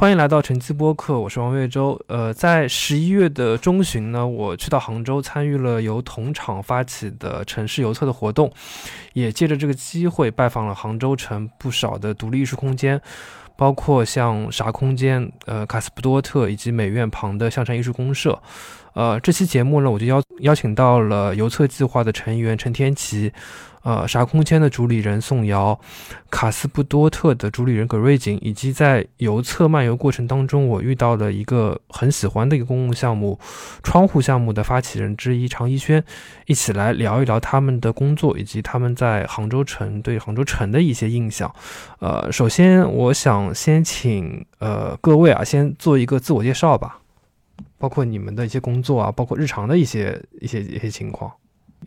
欢迎来到晨记播客，我是王月洲。呃，在十一月的中旬呢，我去到杭州参与了由同厂发起的城市邮测的活动，也借着这个机会拜访了杭州城不少的独立艺术空间，包括像啥空间、呃卡斯普多特以及美院旁的象山艺术公社。呃，这期节目呢，我就邀邀请到了邮测计划的成员陈天琪。呃，啥空间的主理人宋瑶，卡斯布多特的主理人葛瑞景，以及在游测漫游过程当中，我遇到了一个很喜欢的一个公共项目——窗户项目的发起人之一常一轩，一起来聊一聊他们的工作以及他们在杭州城对杭州城的一些印象。呃，首先我想先请呃各位啊，先做一个自我介绍吧，包括你们的一些工作啊，包括日常的一些一些一些情况。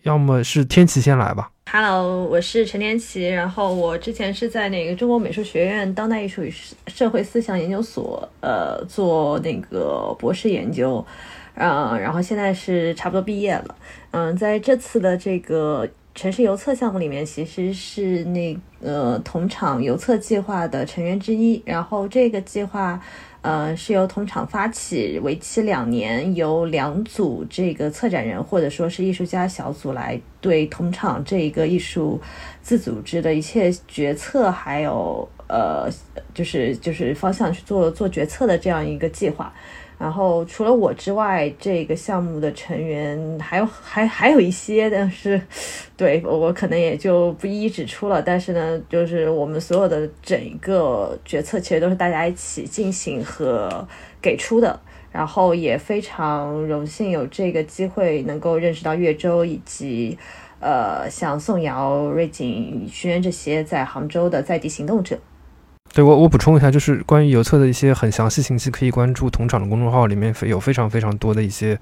要么是天琪先来吧。Hello，我是陈天琪。然后我之前是在那个中国美术学院当代艺术与社会思想研究所，呃，做那个博士研究，嗯，然后现在是差不多毕业了。嗯，在这次的这个城市游测项目里面，其实是那个同场游测计划的成员之一。然后这个计划。呃，是由同厂发起，为期两年，由两组这个策展人或者说是艺术家小组来对同厂这一个艺术自组织的一切决策，还有呃，就是就是方向去做做决策的这样一个计划。然后除了我之外，这个项目的成员还有还还有一些，但是对我可能也就不一一指出了。但是呢，就是我们所有的整一个决策其实都是大家一起进行和给出的。然后也非常荣幸有这个机会能够认识到岳州以及呃像宋瑶、瑞景、徐渊这些在杭州的在地行动者。对我，我补充一下，就是关于邮册的一些很详细信息，可以关注同场的公众号，里面有非常非常多的一些，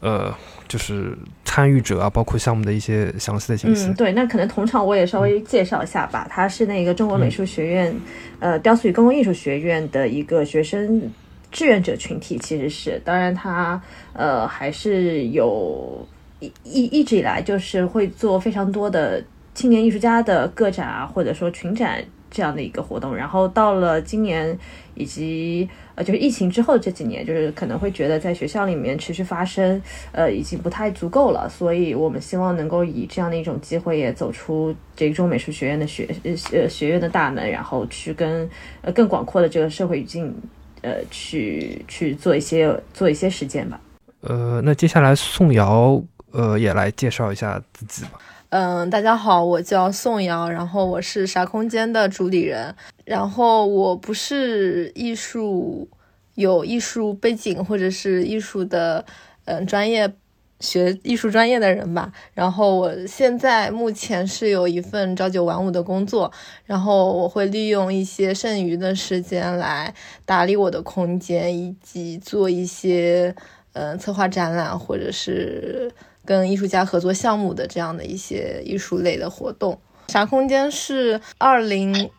呃，就是参与者啊，包括项目的一些详细的信息。嗯，对，那可能同场我也稍微介绍一下吧，他是那个中国美术学院，呃，雕塑与公共艺术学院的一个学生志愿者群体，其实是，当然他呃还是有一一一直以来就是会做非常多的青年艺术家的个展啊，或者说群展。这样的一个活动，然后到了今年以及呃，就是疫情之后这几年，就是可能会觉得在学校里面持续发生，呃，已经不太足够了，所以我们希望能够以这样的一种机会，也走出这个中美术学院的学呃学院的大门，然后去跟呃更广阔的这个社会语境，呃，去去做一些做一些实践吧。呃，那接下来宋瑶呃也来介绍一下自己吧。嗯，大家好，我叫宋瑶，然后我是啥空间的主理人，然后我不是艺术有艺术背景或者是艺术的嗯专业学艺术专业的人吧，然后我现在目前是有一份朝九晚五的工作，然后我会利用一些剩余的时间来打理我的空间，以及做一些嗯策划展览或者是。跟艺术家合作项目的这样的一些艺术类的活动，啥空间是二零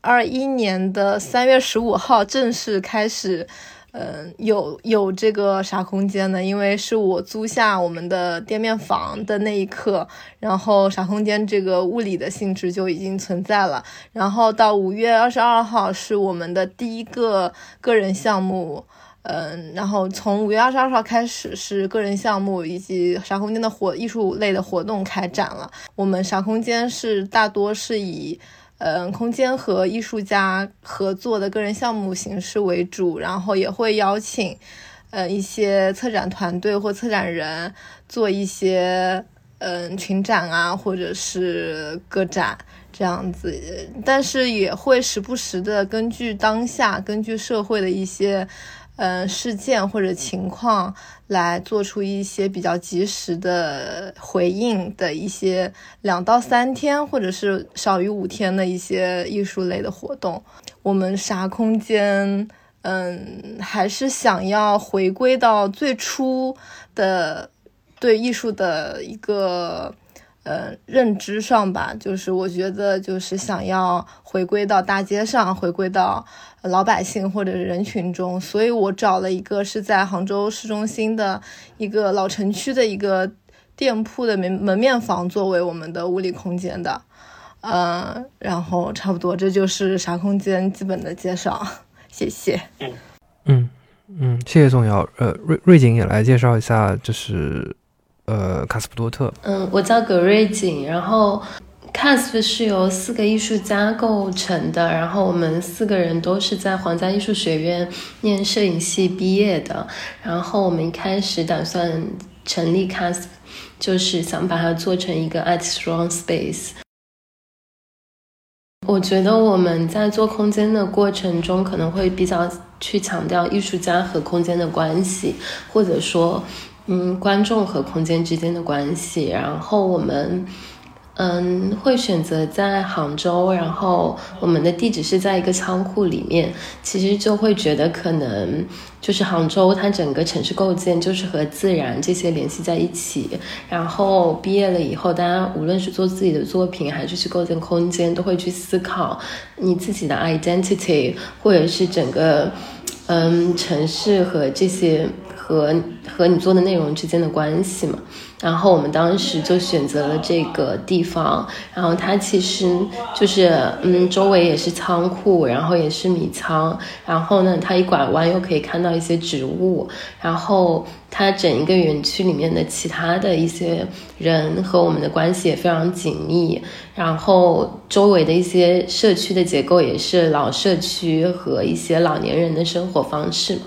二一年的三月十五号正式开始，嗯，有有这个啥空间的，因为是我租下我们的店面房的那一刻，然后啥空间这个物理的性质就已经存在了，然后到五月二十二号是我们的第一个个人项目。嗯，然后从五月二十二号开始是个人项目以及啥空间的活艺术类的活动开展了。我们啥空间是大多是以嗯空间和艺术家合作的个人项目形式为主，然后也会邀请呃一些策展团队或策展人做一些嗯群展啊，或者是个展这样子。但是也会时不时的根据当下，根据社会的一些。嗯，事件或者情况来做出一些比较及时的回应的一些两到三天，或者是少于五天的一些艺术类的活动。我们啥空间，嗯，还是想要回归到最初的对艺术的一个。呃，认知上吧，就是我觉得就是想要回归到大街上，回归到老百姓或者人群中，所以我找了一个是在杭州市中心的一个老城区的一个店铺的门门面房作为我们的物理空间的，嗯，然后差不多这就是啥空间基本的介绍，谢谢。嗯嗯，谢谢宋瑶。呃，瑞瑞景也来介绍一下，就是呃卡斯普多特。嗯，我叫葛瑞景，然后 CASP 是由四个艺术家构成的，然后我们四个人都是在皇家艺术学院念摄影系毕业的，然后我们一开始打算成立 CASP，就是想把它做成一个 Art Strong space。我觉得我们在做空间的过程中，可能会比较去强调艺术家和空间的关系，或者说，嗯，观众和空间之间的关系。然后我们。嗯，会选择在杭州，然后我们的地址是在一个仓库里面。其实就会觉得可能就是杭州，它整个城市构建就是和自然这些联系在一起。然后毕业了以后，大家无论是做自己的作品，还是去构建空间，都会去思考你自己的 identity，或者是整个嗯城市和这些和和你做的内容之间的关系嘛。然后我们当时就选择了这个地方，然后它其实就是，嗯，周围也是仓库，然后也是米仓，然后呢，它一拐弯又可以看到一些植物，然后它整一个园区里面的其他的一些人和我们的关系也非常紧密，然后周围的一些社区的结构也是老社区和一些老年人的生活方式嘛，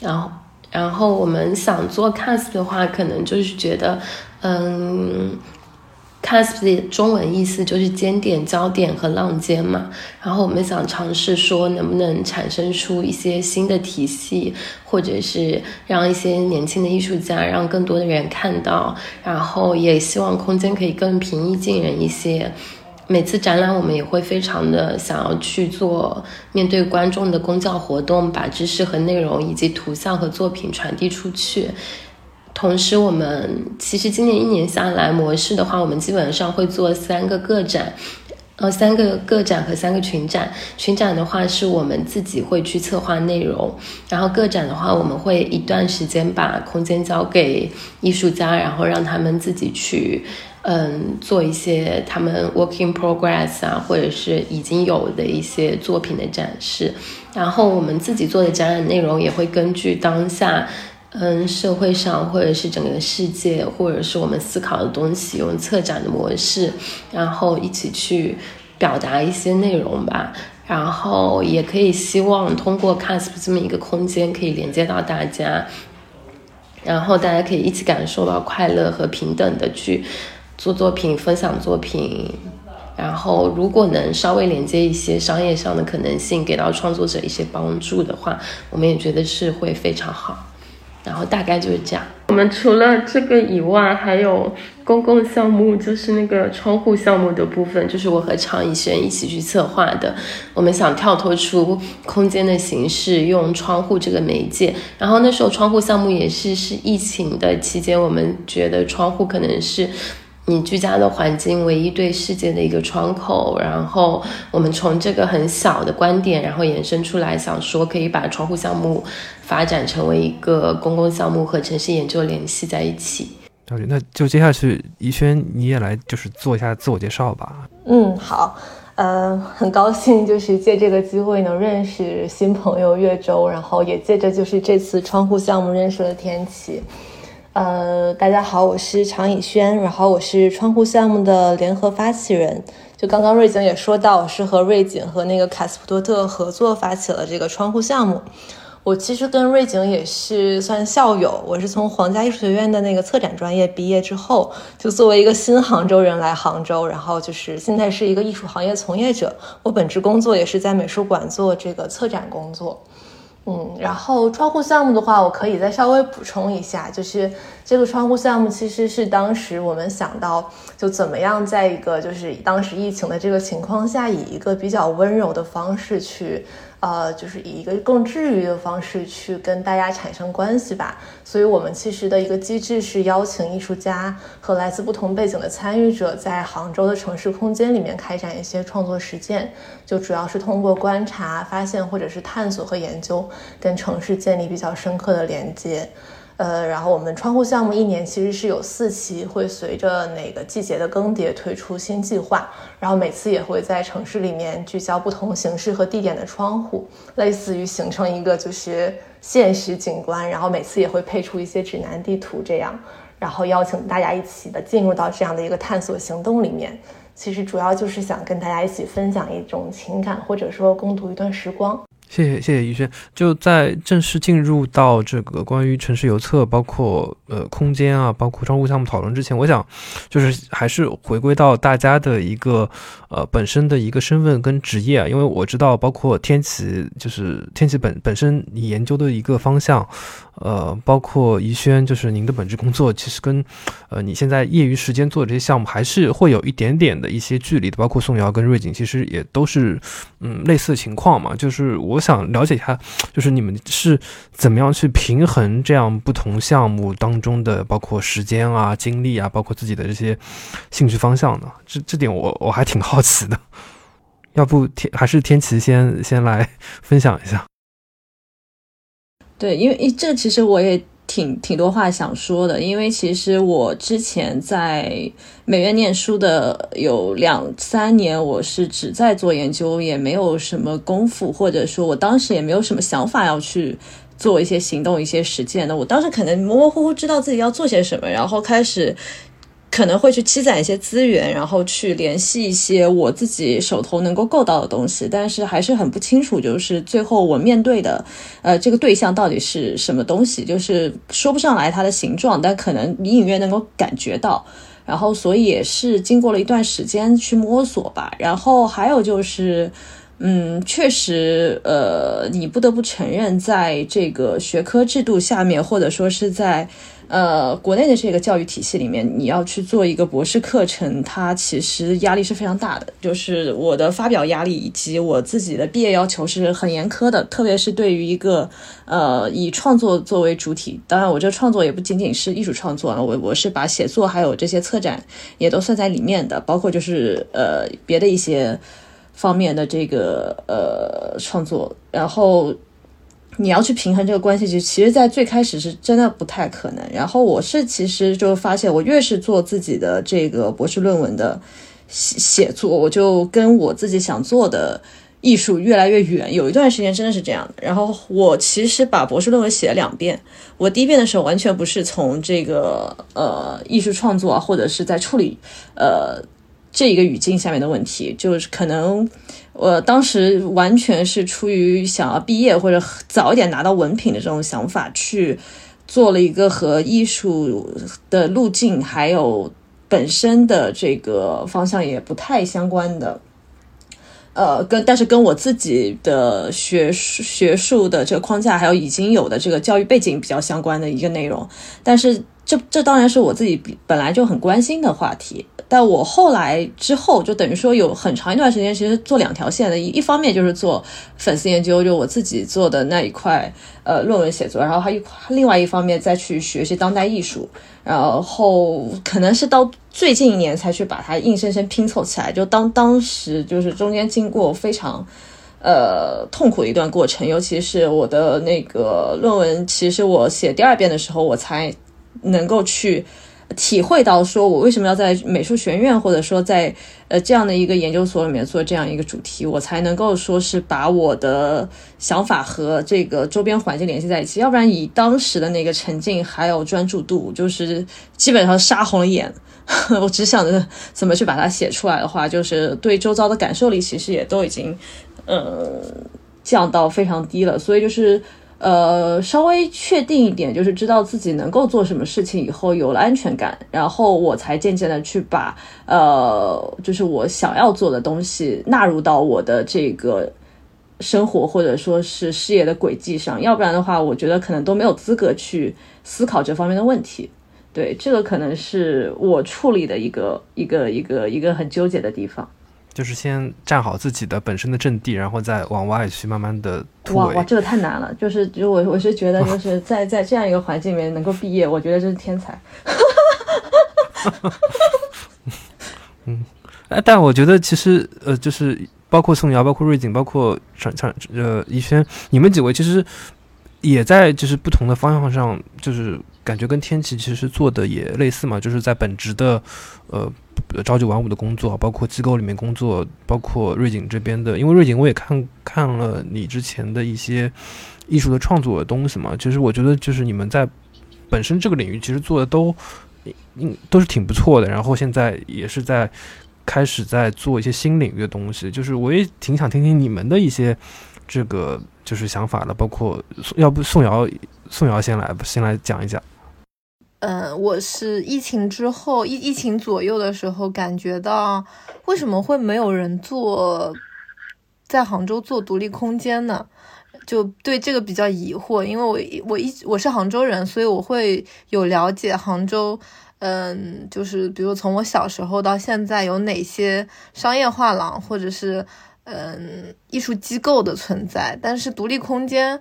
然后。然后我们想做 cast 的话，可能就是觉得，嗯，cast 的中文意思就是尖点、焦点和浪尖嘛。然后我们想尝试说，能不能产生出一些新的体系，或者是让一些年轻的艺术家，让更多的人看到。然后也希望空间可以更平易近人一些。每次展览，我们也会非常的想要去做面对观众的公教活动，把知识和内容以及图像和作品传递出去。同时，我们其实今年一年下来模式的话，我们基本上会做三个个展，呃，三个个展和三个群展。群展的话是我们自己会去策划内容，然后个展的话，我们会一段时间把空间交给艺术家，然后让他们自己去。嗯，做一些他们 working progress 啊，或者是已经有的一些作品的展示，然后我们自己做的展览内容也会根据当下，嗯，社会上或者是整个世界，或者是我们思考的东西，用策展的模式，然后一起去表达一些内容吧。然后也可以希望通过 CASP 这么一个空间，可以连接到大家，然后大家可以一起感受到快乐和平等的去。做作品，分享作品，然后如果能稍微连接一些商业上的可能性，给到创作者一些帮助的话，我们也觉得是会非常好。然后大概就是这样。我们除了这个以外，还有公共项目，就是那个窗户项目的部分，就是我和常以轩一起去策划的。我们想跳脱出空间的形式，用窗户这个媒介。然后那时候窗户项目也是是疫情的期间，我们觉得窗户可能是。你居家的环境唯一对世界的一个窗口，然后我们从这个很小的观点，然后延伸出来，想说可以把窗户项目发展成为一个公共项目和城市研究联系在一起。了解，那就接下去怡轩你也来就是做一下自我介绍吧。嗯，好，呃，很高兴就是借这个机会能认识新朋友岳州，然后也借着就是这次窗户项目认识了天琪。呃，大家好，我是常以轩，然后我是窗户项目的联合发起人。就刚刚瑞景也说到，我是和瑞景和那个卡斯普多特合作发起了这个窗户项目。我其实跟瑞景也是算校友，我是从皇家艺术学院的那个策展专业毕业之后，就作为一个新杭州人来杭州，然后就是现在是一个艺术行业从业者。我本职工作也是在美术馆做这个策展工作。嗯，然后窗户项目的话，我可以再稍微补充一下，就是这个窗户项目其实是当时我们想到，就怎么样在一个就是当时疫情的这个情况下，以一个比较温柔的方式去。呃，就是以一个更治愈的方式去跟大家产生关系吧。所以，我们其实的一个机制是邀请艺术家和来自不同背景的参与者，在杭州的城市空间里面开展一些创作实践，就主要是通过观察、发现或者是探索和研究，跟城市建立比较深刻的连接。呃，然后我们窗户项目一年其实是有四期，会随着哪个季节的更迭推出新计划，然后每次也会在城市里面聚焦不同形式和地点的窗户，类似于形成一个就是现实景观，然后每次也会配出一些指南地图这样，然后邀请大家一起的进入到这样的一个探索行动里面。其实主要就是想跟大家一起分享一种情感，或者说共度一段时光。谢谢谢谢于轩。就在正式进入到这个关于城市邮册，包括呃空间啊，包括窗户项目讨论之前，我想就是还是回归到大家的一个呃本身的一个身份跟职业啊，因为我知道包括天启，就是天启本本身你研究的一个方向。呃，包括宜轩，就是您的本职工作，其实跟，呃，你现在业余时间做的这些项目，还是会有一点点的一些距离的。包括宋瑶跟瑞景，其实也都是，嗯，类似的情况嘛。就是我想了解一下，就是你们是怎么样去平衡这样不同项目当中的，包括时间啊、精力啊，包括自己的这些兴趣方向的。这这点我我还挺好奇的。要不天还是天琪先先来分享一下。对，因为这其实我也挺挺多话想说的，因为其实我之前在美院念书的有两三年，我是只在做研究，也没有什么功夫，或者说我当时也没有什么想法要去做一些行动、一些实践的。我当时可能模模糊糊知道自己要做些什么，然后开始。可能会去积攒一些资源，然后去联系一些我自己手头能够够到的东西，但是还是很不清楚，就是最后我面对的，呃，这个对象到底是什么东西，就是说不上来它的形状，但可能隐隐约能够感觉到，然后所以也是经过了一段时间去摸索吧，然后还有就是，嗯，确实，呃，你不得不承认，在这个学科制度下面，或者说是在。呃，国内的这个教育体系里面，你要去做一个博士课程，它其实压力是非常大的。就是我的发表压力以及我自己的毕业要求是很严苛的，特别是对于一个呃以创作作为主体，当然我这创作也不仅仅是艺术创作了，我我是把写作还有这些策展也都算在里面的，包括就是呃别的一些方面的这个呃创作，然后。你要去平衡这个关系，其实其实，在最开始是真的不太可能。然后我是其实就发现，我越是做自己的这个博士论文的写写作，我就跟我自己想做的艺术越来越远。有一段时间真的是这样的。然后我其实把博士论文写了两遍。我第一遍的时候完全不是从这个呃艺术创作啊，或者是在处理呃这一个语境下面的问题，就是可能。我当时完全是出于想要毕业或者早一点拿到文凭的这种想法，去做了一个和艺术的路径还有本身的这个方向也不太相关的，呃，跟但是跟我自己的学术学术的这个框架还有已经有的这个教育背景比较相关的一个内容，但是这这当然是我自己本来就很关心的话题。但我后来之后，就等于说有很长一段时间，其实做两条线的，一一方面就是做粉丝研究，就我自己做的那一块，呃，论文写作，然后还一另外一方面再去学习当代艺术，然后可能是到最近一年才去把它硬生生拼凑起来。就当当时就是中间经过非常，呃，痛苦的一段过程，尤其是我的那个论文，其实我写第二遍的时候，我才能够去。体会到说，我为什么要在美术学院，或者说在呃这样的一个研究所里面做这样一个主题，我才能够说是把我的想法和这个周边环境联系在一起。要不然以当时的那个沉浸还有专注度，就是基本上杀红了眼。我只想着怎么去把它写出来的话，就是对周遭的感受力其实也都已经呃降到非常低了。所以就是。呃，稍微确定一点，就是知道自己能够做什么事情以后，有了安全感，然后我才渐渐的去把呃，就是我想要做的东西纳入到我的这个生活或者说是事业的轨迹上。要不然的话，我觉得可能都没有资格去思考这方面的问题。对，这个可能是我处理的一个一个一个一个很纠结的地方。就是先站好自己的本身的阵地，然后再往外去慢慢的突围。哇哇，这个太难了！就是就我我是觉得，就是 在在这样一个环境里面能够毕业，我觉得这是天才。嗯，哎，但我觉得其实呃，就是包括宋瑶、包括瑞景、包括常常呃怡轩，你们几位其实也在就是不同的方向上，就是感觉跟天气其实做的也类似嘛，就是在本职的呃朝九晚五的工作，包括机构里面工作，包括瑞景这边的，因为瑞景我也看看了你之前的一些艺术的创作的东西嘛，其实我觉得就是你们在本身这个领域其实做的都嗯都是挺不错的，然后现在也是在开始在做一些新领域的东西，就是我也挺想听听你们的一些这个。就是想法的，包括要不宋瑶，宋瑶先来，先来讲一讲。嗯，我是疫情之后疫疫情左右的时候，感觉到为什么会没有人做在杭州做独立空间呢？就对这个比较疑惑，因为我我一我是杭州人，所以我会有了解杭州。嗯，就是比如从我小时候到现在，有哪些商业画廊，或者是。嗯，艺术机构的存在，但是独立空间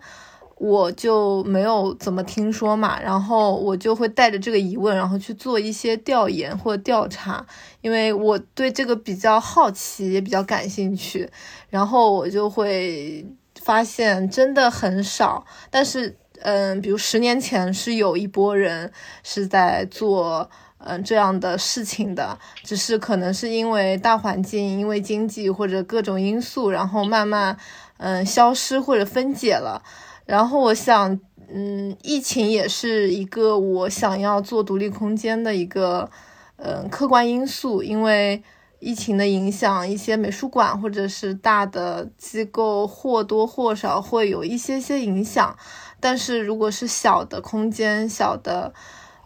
我就没有怎么听说嘛，然后我就会带着这个疑问，然后去做一些调研或调查，因为我对这个比较好奇，也比较感兴趣，然后我就会发现真的很少，但是嗯，比如十年前是有一波人是在做。嗯，这样的事情的，只是可能是因为大环境、因为经济或者各种因素，然后慢慢嗯消失或者分解了。然后我想，嗯，疫情也是一个我想要做独立空间的一个嗯客观因素，因为疫情的影响，一些美术馆或者是大的机构或多或少会有一些些影响。但是如果是小的空间、小的。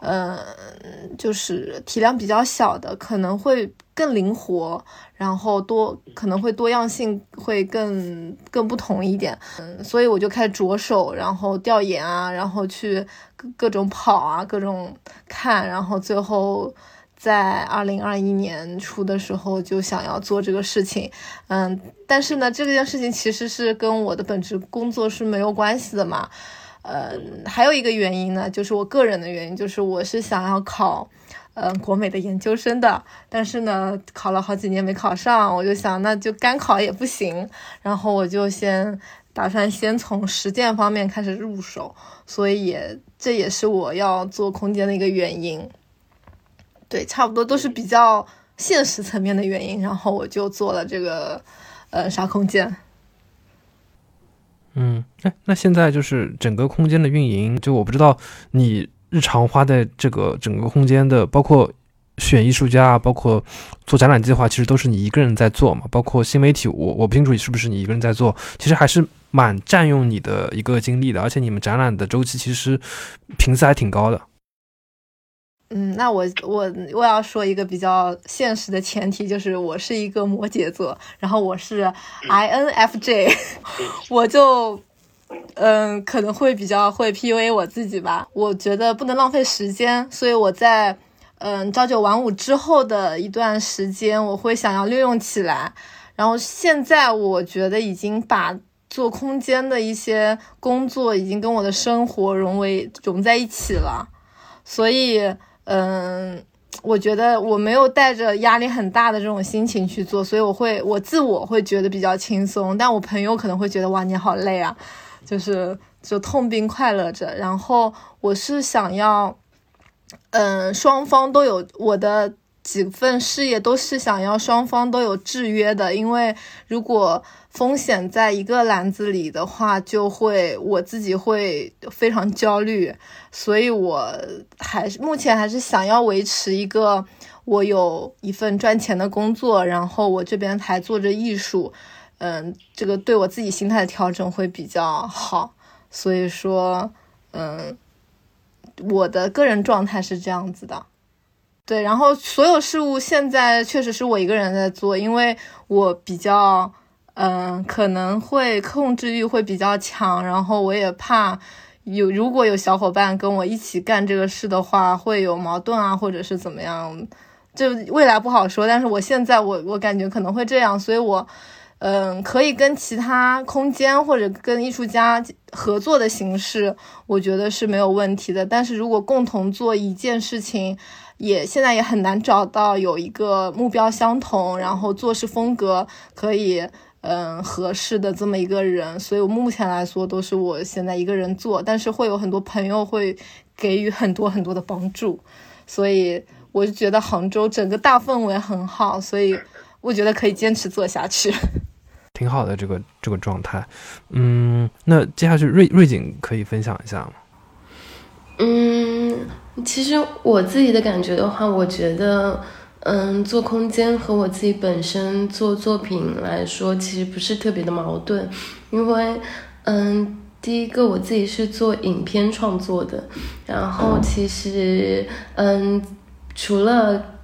嗯，就是体量比较小的，可能会更灵活，然后多可能会多样性会更更不同一点。嗯，所以我就开始着手，然后调研啊，然后去各各种跑啊，各种看，然后最后在二零二一年初的时候就想要做这个事情。嗯，但是呢，这件事情其实是跟我的本职工作是没有关系的嘛。嗯，还有一个原因呢，就是我个人的原因，就是我是想要考，嗯，国美的研究生的，但是呢，考了好几年没考上，我就想那就干考也不行，然后我就先打算先从实践方面开始入手，所以也这也是我要做空间的一个原因。对，差不多都是比较现实层面的原因，然后我就做了这个，呃，沙空间。嗯，哎，那现在就是整个空间的运营，就我不知道你日常花在这个整个空间的，包括选艺术家啊，包括做展览计划，其实都是你一个人在做嘛。包括新媒体，我我不清楚是不是你一个人在做，其实还是蛮占用你的一个精力的。而且你们展览的周期其实频次还挺高的。嗯，那我我我要说一个比较现实的前提，就是我是一个摩羯座，然后我是 INFJ，我就嗯可能会比较会 PUA 我自己吧。我觉得不能浪费时间，所以我在嗯朝九晚五之后的一段时间，我会想要利用起来。然后现在我觉得已经把做空间的一些工作已经跟我的生活融为融在一起了，所以。嗯，我觉得我没有带着压力很大的这种心情去做，所以我会我自我会觉得比较轻松，但我朋友可能会觉得哇你好累啊，就是就痛并快乐着。然后我是想要，嗯，双方都有我的。几份事业都是想要双方都有制约的，因为如果风险在一个篮子里的话，就会我自己会非常焦虑，所以我还是目前还是想要维持一个我有一份赚钱的工作，然后我这边还做着艺术，嗯，这个对我自己心态的调整会比较好，所以说，嗯，我的个人状态是这样子的。对，然后所有事务现在确实是我一个人在做，因为我比较，嗯，可能会控制欲会比较强，然后我也怕有如果有小伙伴跟我一起干这个事的话，会有矛盾啊，或者是怎么样，就未来不好说。但是我现在我我感觉可能会这样，所以我，嗯，可以跟其他空间或者跟艺术家合作的形式，我觉得是没有问题的。但是如果共同做一件事情，也现在也很难找到有一个目标相同，然后做事风格可以，嗯合适的这么一个人，所以我目前来说都是我现在一个人做，但是会有很多朋友会给予很多很多的帮助，所以我就觉得杭州整个大氛围很好，所以我觉得可以坚持做下去。挺好的这个这个状态，嗯，那接下去瑞瑞景可以分享一下吗？嗯，其实我自己的感觉的话，我觉得，嗯，做空间和我自己本身做作品来说，其实不是特别的矛盾，因为，嗯，第一个我自己是做影片创作的，然后其实，嗯，除了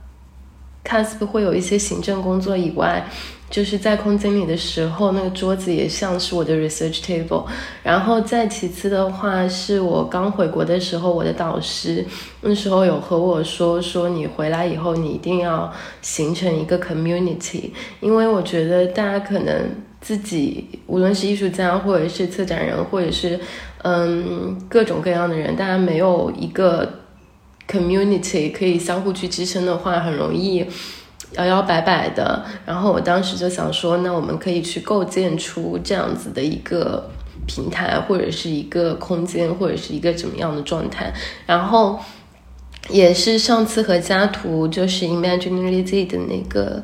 cast 会有一些行政工作以外。就是在空间里的时候，那个桌子也像是我的 research table。然后再其次的话，是我刚回国的时候，我的导师那时候有和我说，说你回来以后，你一定要形成一个 community，因为我觉得大家可能自己，无论是艺术家，或者是策展人，或者是嗯各种各样的人，大家没有一个 community 可以相互去支撑的话，很容易。摇摇摆摆的，然后我当时就想说，那我们可以去构建出这样子的一个平台，或者是一个空间，或者是一个怎么样的状态。然后也是上次和家图就是 Imaginary Z 的那个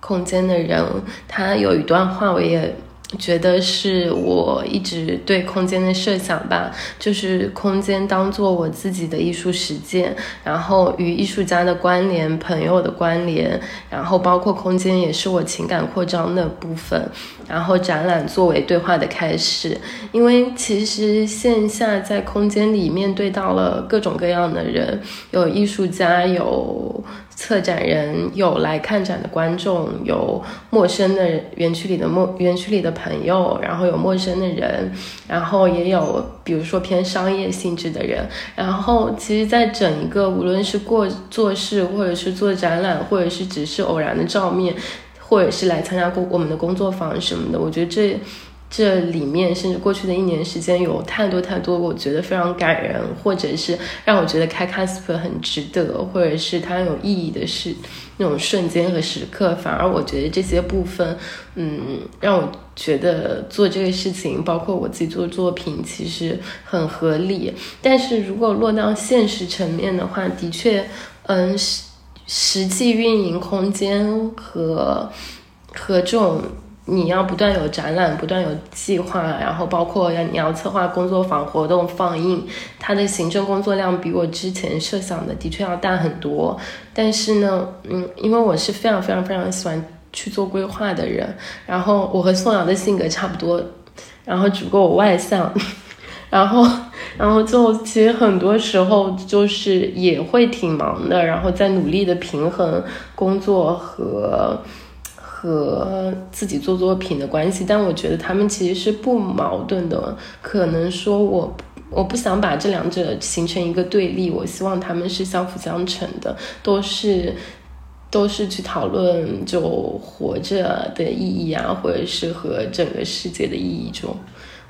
空间的人，他有一段话，我也。觉得是我一直对空间的设想吧，就是空间当做我自己的艺术实践，然后与艺术家的关联、朋友的关联，然后包括空间也是我情感扩张的部分，然后展览作为对话的开始。因为其实线下在空间里面对到了各种各样的人，有艺术家，有。策展人有来看展的观众，有陌生的园区里的陌园区里的朋友，然后有陌生的人，然后也有比如说偏商业性质的人，然后其实，在整一个无论是过做事，或者是做展览，或者是只是偶然的照面，或者是来参加过我们的工作坊什么的，我觉得这。这里面甚至过去的一年时间，有太多太多我觉得非常感人，或者是让我觉得开 CASP 很值得，或者是它有意义的事，那种瞬间和时刻。反而我觉得这些部分，嗯，让我觉得做这个事情，包括我自己做作品，其实很合理。但是如果落到现实层面的话，的确，嗯，实实际运营空间和和这种。你要不断有展览，不断有计划，然后包括要你要策划工作坊活动放映，它的行政工作量比我之前设想的的确要大很多。但是呢，嗯，因为我是非常非常非常喜欢去做规划的人，然后我和宋瑶的性格差不多，然后只不过我外向，然后然后就其实很多时候就是也会挺忙的，然后在努力的平衡工作和。和自己做作品的关系，但我觉得他们其实是不矛盾的。可能说我我不想把这两者形成一个对立，我希望他们是相辅相成的，都是都是去讨论就活着的意义啊，或者是和整个世界的意义中，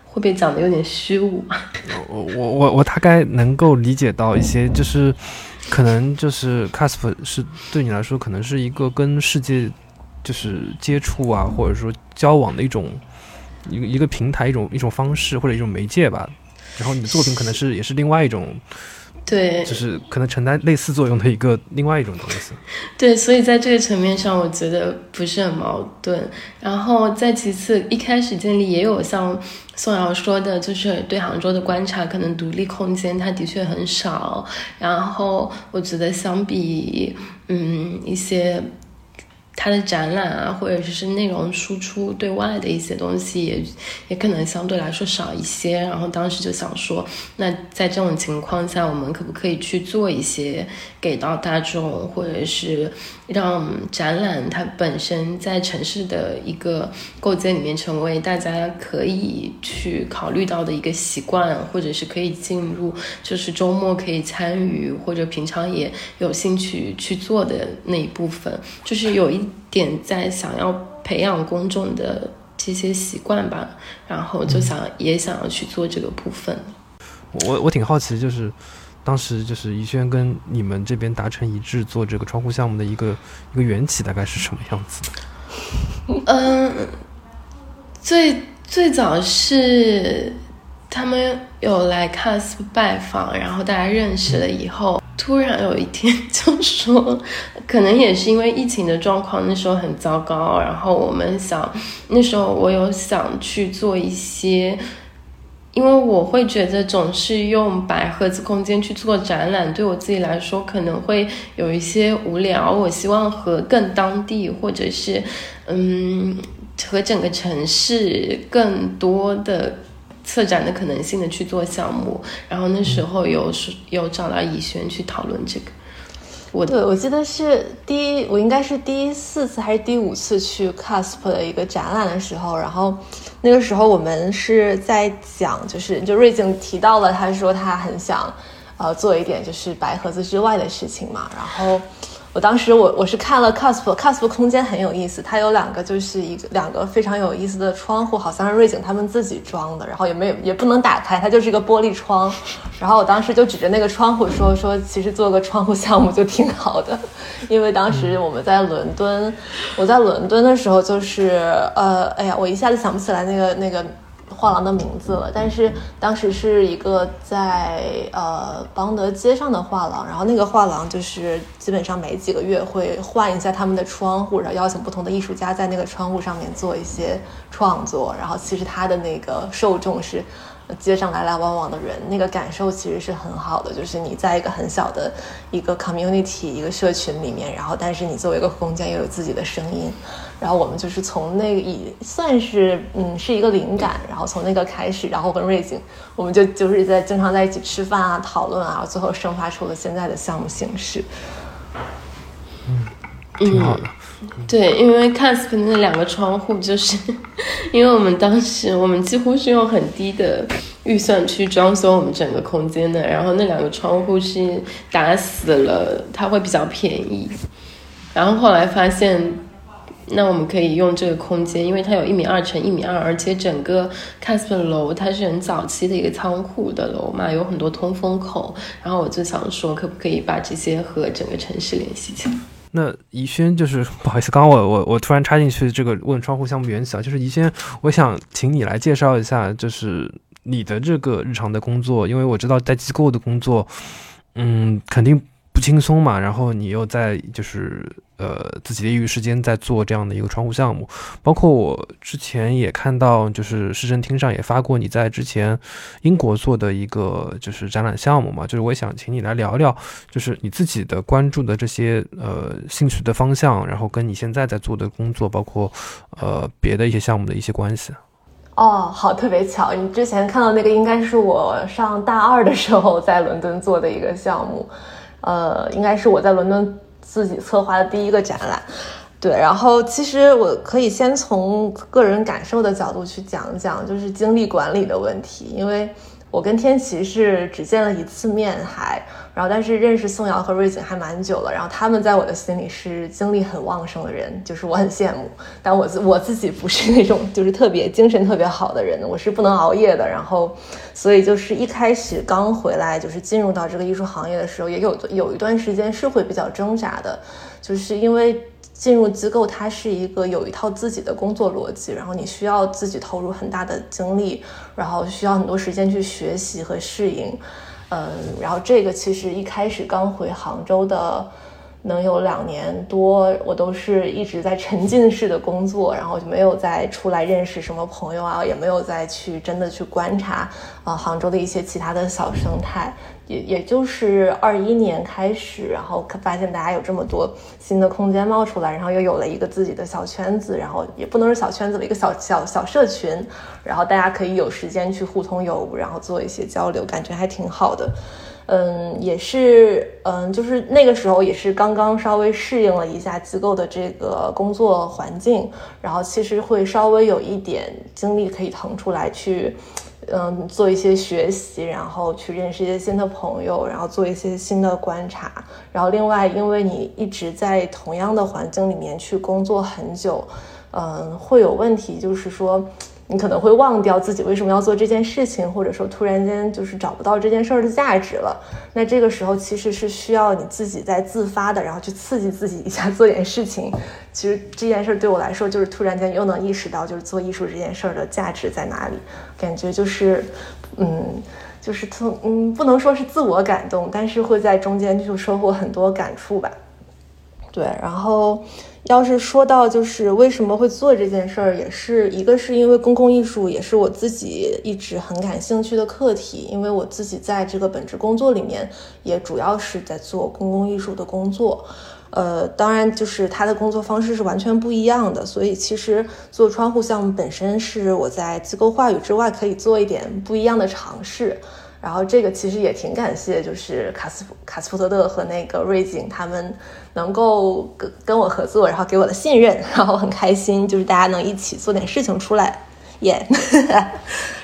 会不会讲的有点虚无？我我我我大概能够理解到一些，就是可能就是 CASP 是对你来说，可能是一个跟世界。就是接触啊，或者说交往的一种一个一个平台，一种一种方式或者一种媒介吧。然后你的作品可能是也是另外一种，对，就是可能承担类似作用的一个另外一种东西。对，所以在这个层面上，我觉得不是很矛盾。然后再其次，一开始建立也有像宋瑶说的，就是对杭州的观察，可能独立空间它的确很少。然后我觉得相比嗯一些。它的展览啊，或者是内容输出对外的一些东西，也也可能相对来说少一些。然后当时就想说，那在这种情况下，我们可不可以去做一些给到大众，或者是让展览它本身在城市的一个构建里面成为大家可以去考虑到的一个习惯，或者是可以进入，就是周末可以参与，或者平常也有兴趣去做的那一部分，就是有一。点在想要培养公众的这些习惯吧，然后就想也想要去做这个部分。我我挺好奇，就是当时就是怡轩跟你们这边达成一致做这个窗户项目的一个一个缘起大概是什么样子？嗯，最最早是他们有来 CASP 拜访，然后大家认识了以后，突然有一天就说，可能也是因为疫情的状况，那时候很糟糕，然后我们想，那时候我有想去做一些。因为我会觉得总是用白盒子空间去做展览，对我自己来说可能会有一些无聊。我希望和更当地，或者是嗯，和整个城市更多的策展的可能性的去做项目。然后那时候有有找到以轩去讨论这个。我对我记得是第一，我应该是第四次还是第五次去 CASP 的一个展览的时候，然后那个时候我们是在讲，就是就瑞景提到了，他说他很想，呃，做一点就是白盒子之外的事情嘛，然后。我当时我我是看了 cosp cosp 空间很有意思，它有两个就是一个两个非常有意思的窗户，好像是瑞景他们自己装的，然后也没有也不能打开，它就是一个玻璃窗。然后我当时就指着那个窗户说说，其实做个窗户项目就挺好的，因为当时我们在伦敦，我在伦敦的时候就是呃，哎呀，我一下子想不起来那个那个。画廊的名字了，但是当时是一个在呃邦德街上的画廊，然后那个画廊就是基本上每几个月会换一下他们的窗户，然后邀请不同的艺术家在那个窗户上面做一些创作，然后其实他的那个受众是街上来来往往的人，那个感受其实是很好的，就是你在一个很小的一个 community 一个社群里面，然后但是你作为一个空间又有自己的声音。然后我们就是从那个也算是嗯是一个灵感，然后从那个开始，然后跟瑞景，我们就就是在经常在一起吃饭啊、讨论啊，最后生发出了现在的项目形式。嗯，挺好的。对，因为 CASP 那两个窗户，就是因为我们当时我们几乎是用很低的预算去装修我们整个空间的，然后那两个窗户是打死了，它会比较便宜，然后后来发现。那我们可以用这个空间，因为它有一米二乘一米二，而且整个 Casper 楼它是很早期的一个仓库的楼嘛，有很多通风口。然后我就想说，可不可以把这些和整个城市联系起来？那宜轩就是不好意思，刚刚我我我突然插进去这个问窗户项目缘起啊，就是宜轩，我想请你来介绍一下，就是你的这个日常的工作，因为我知道在机构的工作，嗯，肯定。不轻松嘛，然后你又在就是呃自己的业余时间在做这样的一个窗户项目，包括我之前也看到就是市政厅上也发过你在之前英国做的一个就是展览项目嘛，就是我想请你来聊聊，就是你自己的关注的这些呃兴趣的方向，然后跟你现在在做的工作，包括呃别的一些项目的一些关系。哦，好，特别巧，你之前看到那个应该是我上大二的时候在伦敦做的一个项目。呃，应该是我在伦敦自己策划的第一个展览，对。然后其实我可以先从个人感受的角度去讲讲，就是精力管理的问题，因为我跟天琪是只见了一次面，还。然后，但是认识宋瑶和瑞景还蛮久了，然后他们在我的心里是精力很旺盛的人，就是我很羡慕。但我自我自己不是那种就是特别精神特别好的人，我是不能熬夜的。然后，所以就是一开始刚回来，就是进入到这个艺术行业的时候，也有有一段时间是会比较挣扎的，就是因为进入机构，它是一个有一套自己的工作逻辑，然后你需要自己投入很大的精力，然后需要很多时间去学习和适应。嗯，然后这个其实一开始刚回杭州的，能有两年多，我都是一直在沉浸式的工作，然后就没有再出来认识什么朋友啊，也没有再去真的去观察啊杭州的一些其他的小生态。也也就是二一年开始，然后发现大家有这么多新的空间冒出来，然后又有了一个自己的小圈子，然后也不能是小圈子的一个小小小社群，然后大家可以有时间去互通有无，然后做一些交流，感觉还挺好的。嗯，也是，嗯，就是那个时候也是刚刚稍微适应了一下机构的这个工作环境，然后其实会稍微有一点精力可以腾出来去。嗯，做一些学习，然后去认识一些新的朋友，然后做一些新的观察。然后另外，因为你一直在同样的环境里面去工作很久，嗯，会有问题，就是说你可能会忘掉自己为什么要做这件事情，或者说突然间就是找不到这件事儿的价值了。那这个时候其实是需要你自己在自发的，然后去刺激自己一下 做点事情。其实这件事儿对我来说，就是突然间又能意识到，就是做艺术这件事儿的价值在哪里。感觉就是，嗯，就是从嗯，不能说是自我感动，但是会在中间就收获很多感触吧。对，然后。要是说到就是为什么会做这件事儿，也是一个是因为公共艺术也是我自己一直很感兴趣的课题，因为我自己在这个本职工作里面也主要是在做公共艺术的工作，呃，当然就是他的工作方式是完全不一样的，所以其实做窗户项目本身是我在机构话语之外可以做一点不一样的尝试。然后这个其实也挺感谢，就是卡斯卡斯福特德和那个瑞景他们能够跟跟我合作，然后给我的信任，然后很开心，就是大家能一起做点事情出来，耶。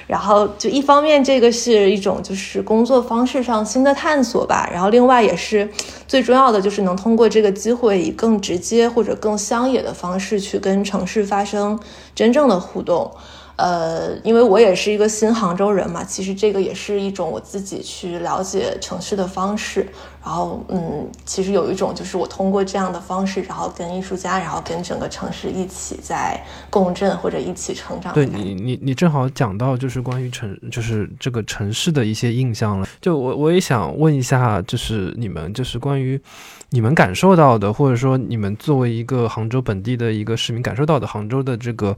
然后就一方面这个是一种就是工作方式上新的探索吧，然后另外也是最重要的就是能通过这个机会以更直接或者更乡野的方式去跟城市发生真正的互动。呃，因为我也是一个新杭州人嘛，其实这个也是一种我自己去了解城市的方式。然后，嗯，其实有一种就是我通过这样的方式，然后跟艺术家，然后跟整个城市一起在共振或者一起成长。对你，你你正好讲到就是关于城，就是这个城市的一些印象了。就我我也想问一下，就是你们就是关于。你们感受到的，或者说你们作为一个杭州本地的一个市民感受到的杭州的这个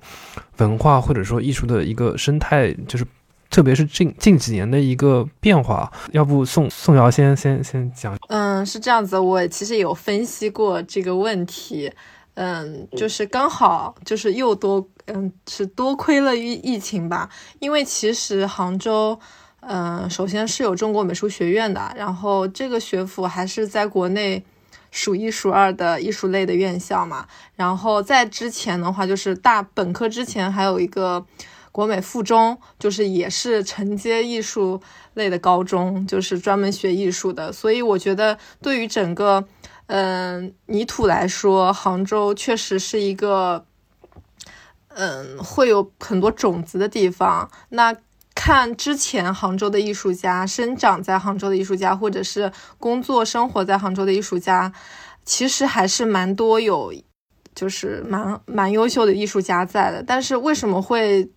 文化或者说艺术的一个生态，就是特别是近近几年的一个变化，要不宋宋瑶先先先讲。嗯，是这样子，我其实有分析过这个问题，嗯，就是刚好就是又多，嗯，是多亏了疫疫情吧，因为其实杭州。嗯，首先是有中国美术学院的，然后这个学府还是在国内。数一数二的艺术类的院校嘛，然后在之前的话，就是大本科之前还有一个国美附中，就是也是承接艺术类的高中，就是专门学艺术的。所以我觉得，对于整个嗯泥土来说，杭州确实是一个嗯会有很多种子的地方。那看之前杭州的艺术家，生长在杭州的艺术家，或者是工作生活在杭州的艺术家，其实还是蛮多有，就是蛮蛮优秀的艺术家在的。但是为什么会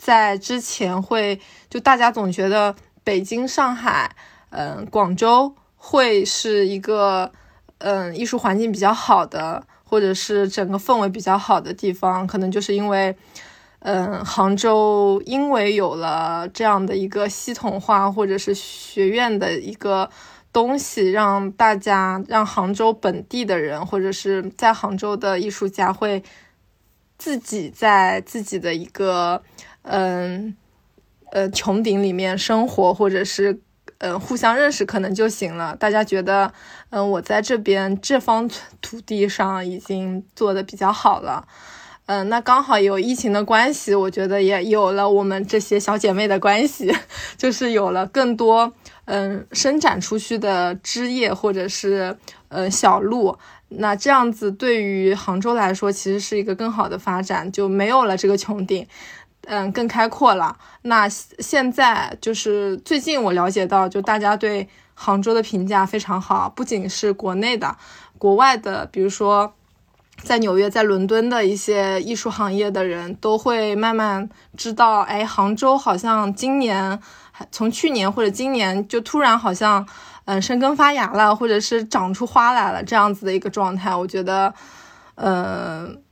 在之前会就大家总觉得北京、上海、嗯广州会是一个嗯艺术环境比较好的，或者是整个氛围比较好的地方？可能就是因为。嗯，杭州因为有了这样的一个系统化或者是学院的一个东西，让大家让杭州本地的人或者是在杭州的艺术家会自己在自己的一个嗯呃穹顶里面生活，或者是嗯互相认识可能就行了。大家觉得嗯我在这边这方土地上已经做的比较好了。嗯，那刚好有疫情的关系，我觉得也有了我们这些小姐妹的关系，就是有了更多嗯伸展出去的枝叶或者是呃小路。那这样子对于杭州来说，其实是一个更好的发展，就没有了这个穹顶，嗯，更开阔了。那现在就是最近我了解到，就大家对杭州的评价非常好，不仅是国内的，国外的，比如说。在纽约、在伦敦的一些艺术行业的人都会慢慢知道，哎，杭州好像今年，从去年或者今年就突然好像，嗯，生根发芽了，或者是长出花来了这样子的一个状态。我觉得，嗯，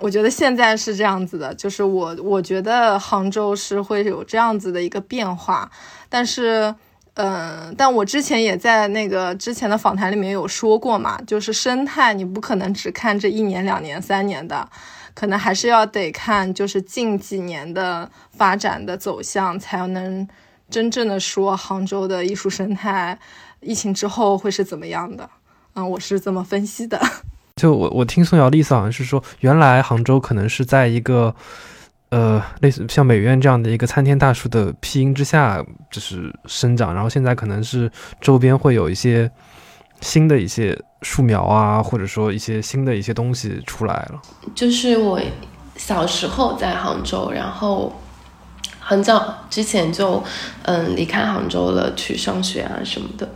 我觉得现在是这样子的，就是我我觉得杭州是会有这样子的一个变化，但是。嗯，但我之前也在那个之前的访谈里面有说过嘛，就是生态你不可能只看这一年、两年、三年的，可能还是要得看就是近几年的发展的走向，才能真正的说杭州的艺术生态疫情之后会是怎么样的。嗯，我是这么分析的。就我我听宋瑶的意思好像是说，原来杭州可能是在一个。呃，类似像美院这样的一个参天大树的庇荫之下，就是生长。然后现在可能是周边会有一些新的一些树苗啊，或者说一些新的一些东西出来了。就是我小时候在杭州，然后很早之前就嗯离开杭州了，去上学啊什么的。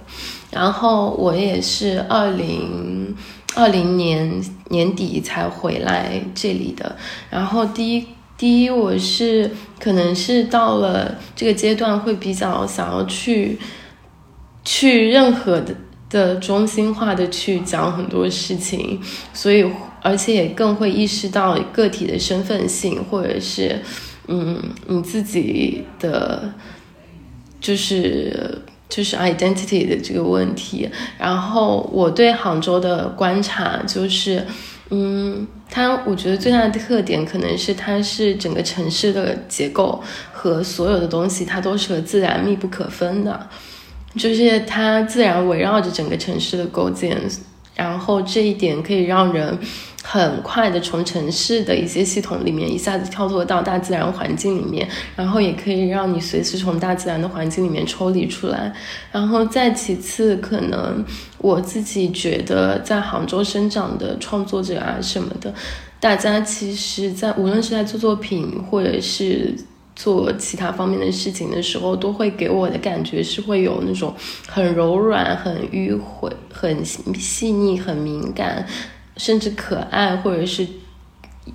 然后我也是二零二零年年底才回来这里的。然后第一第一我是可能是到了这个阶段会比较想要去去任何的的中心化的去讲很多事情，所以而且也更会意识到个体的身份性，或者是嗯你自己的就是。就是 identity 的这个问题，然后我对杭州的观察就是，嗯，它我觉得最大的特点可能是它是整个城市的结构和所有的东西，它都是和自然密不可分的，就是它自然围绕着整个城市的构建，然后这一点可以让人。很快的从城市的一些系统里面一下子跳脱到大自然环境里面，然后也可以让你随时从大自然的环境里面抽离出来。然后再其次，可能我自己觉得在杭州生长的创作者啊什么的，大家其实在无论是在做作品或者是做其他方面的事情的时候，都会给我的感觉是会有那种很柔软、很迂回、很细腻、很敏感。甚至可爱，或者是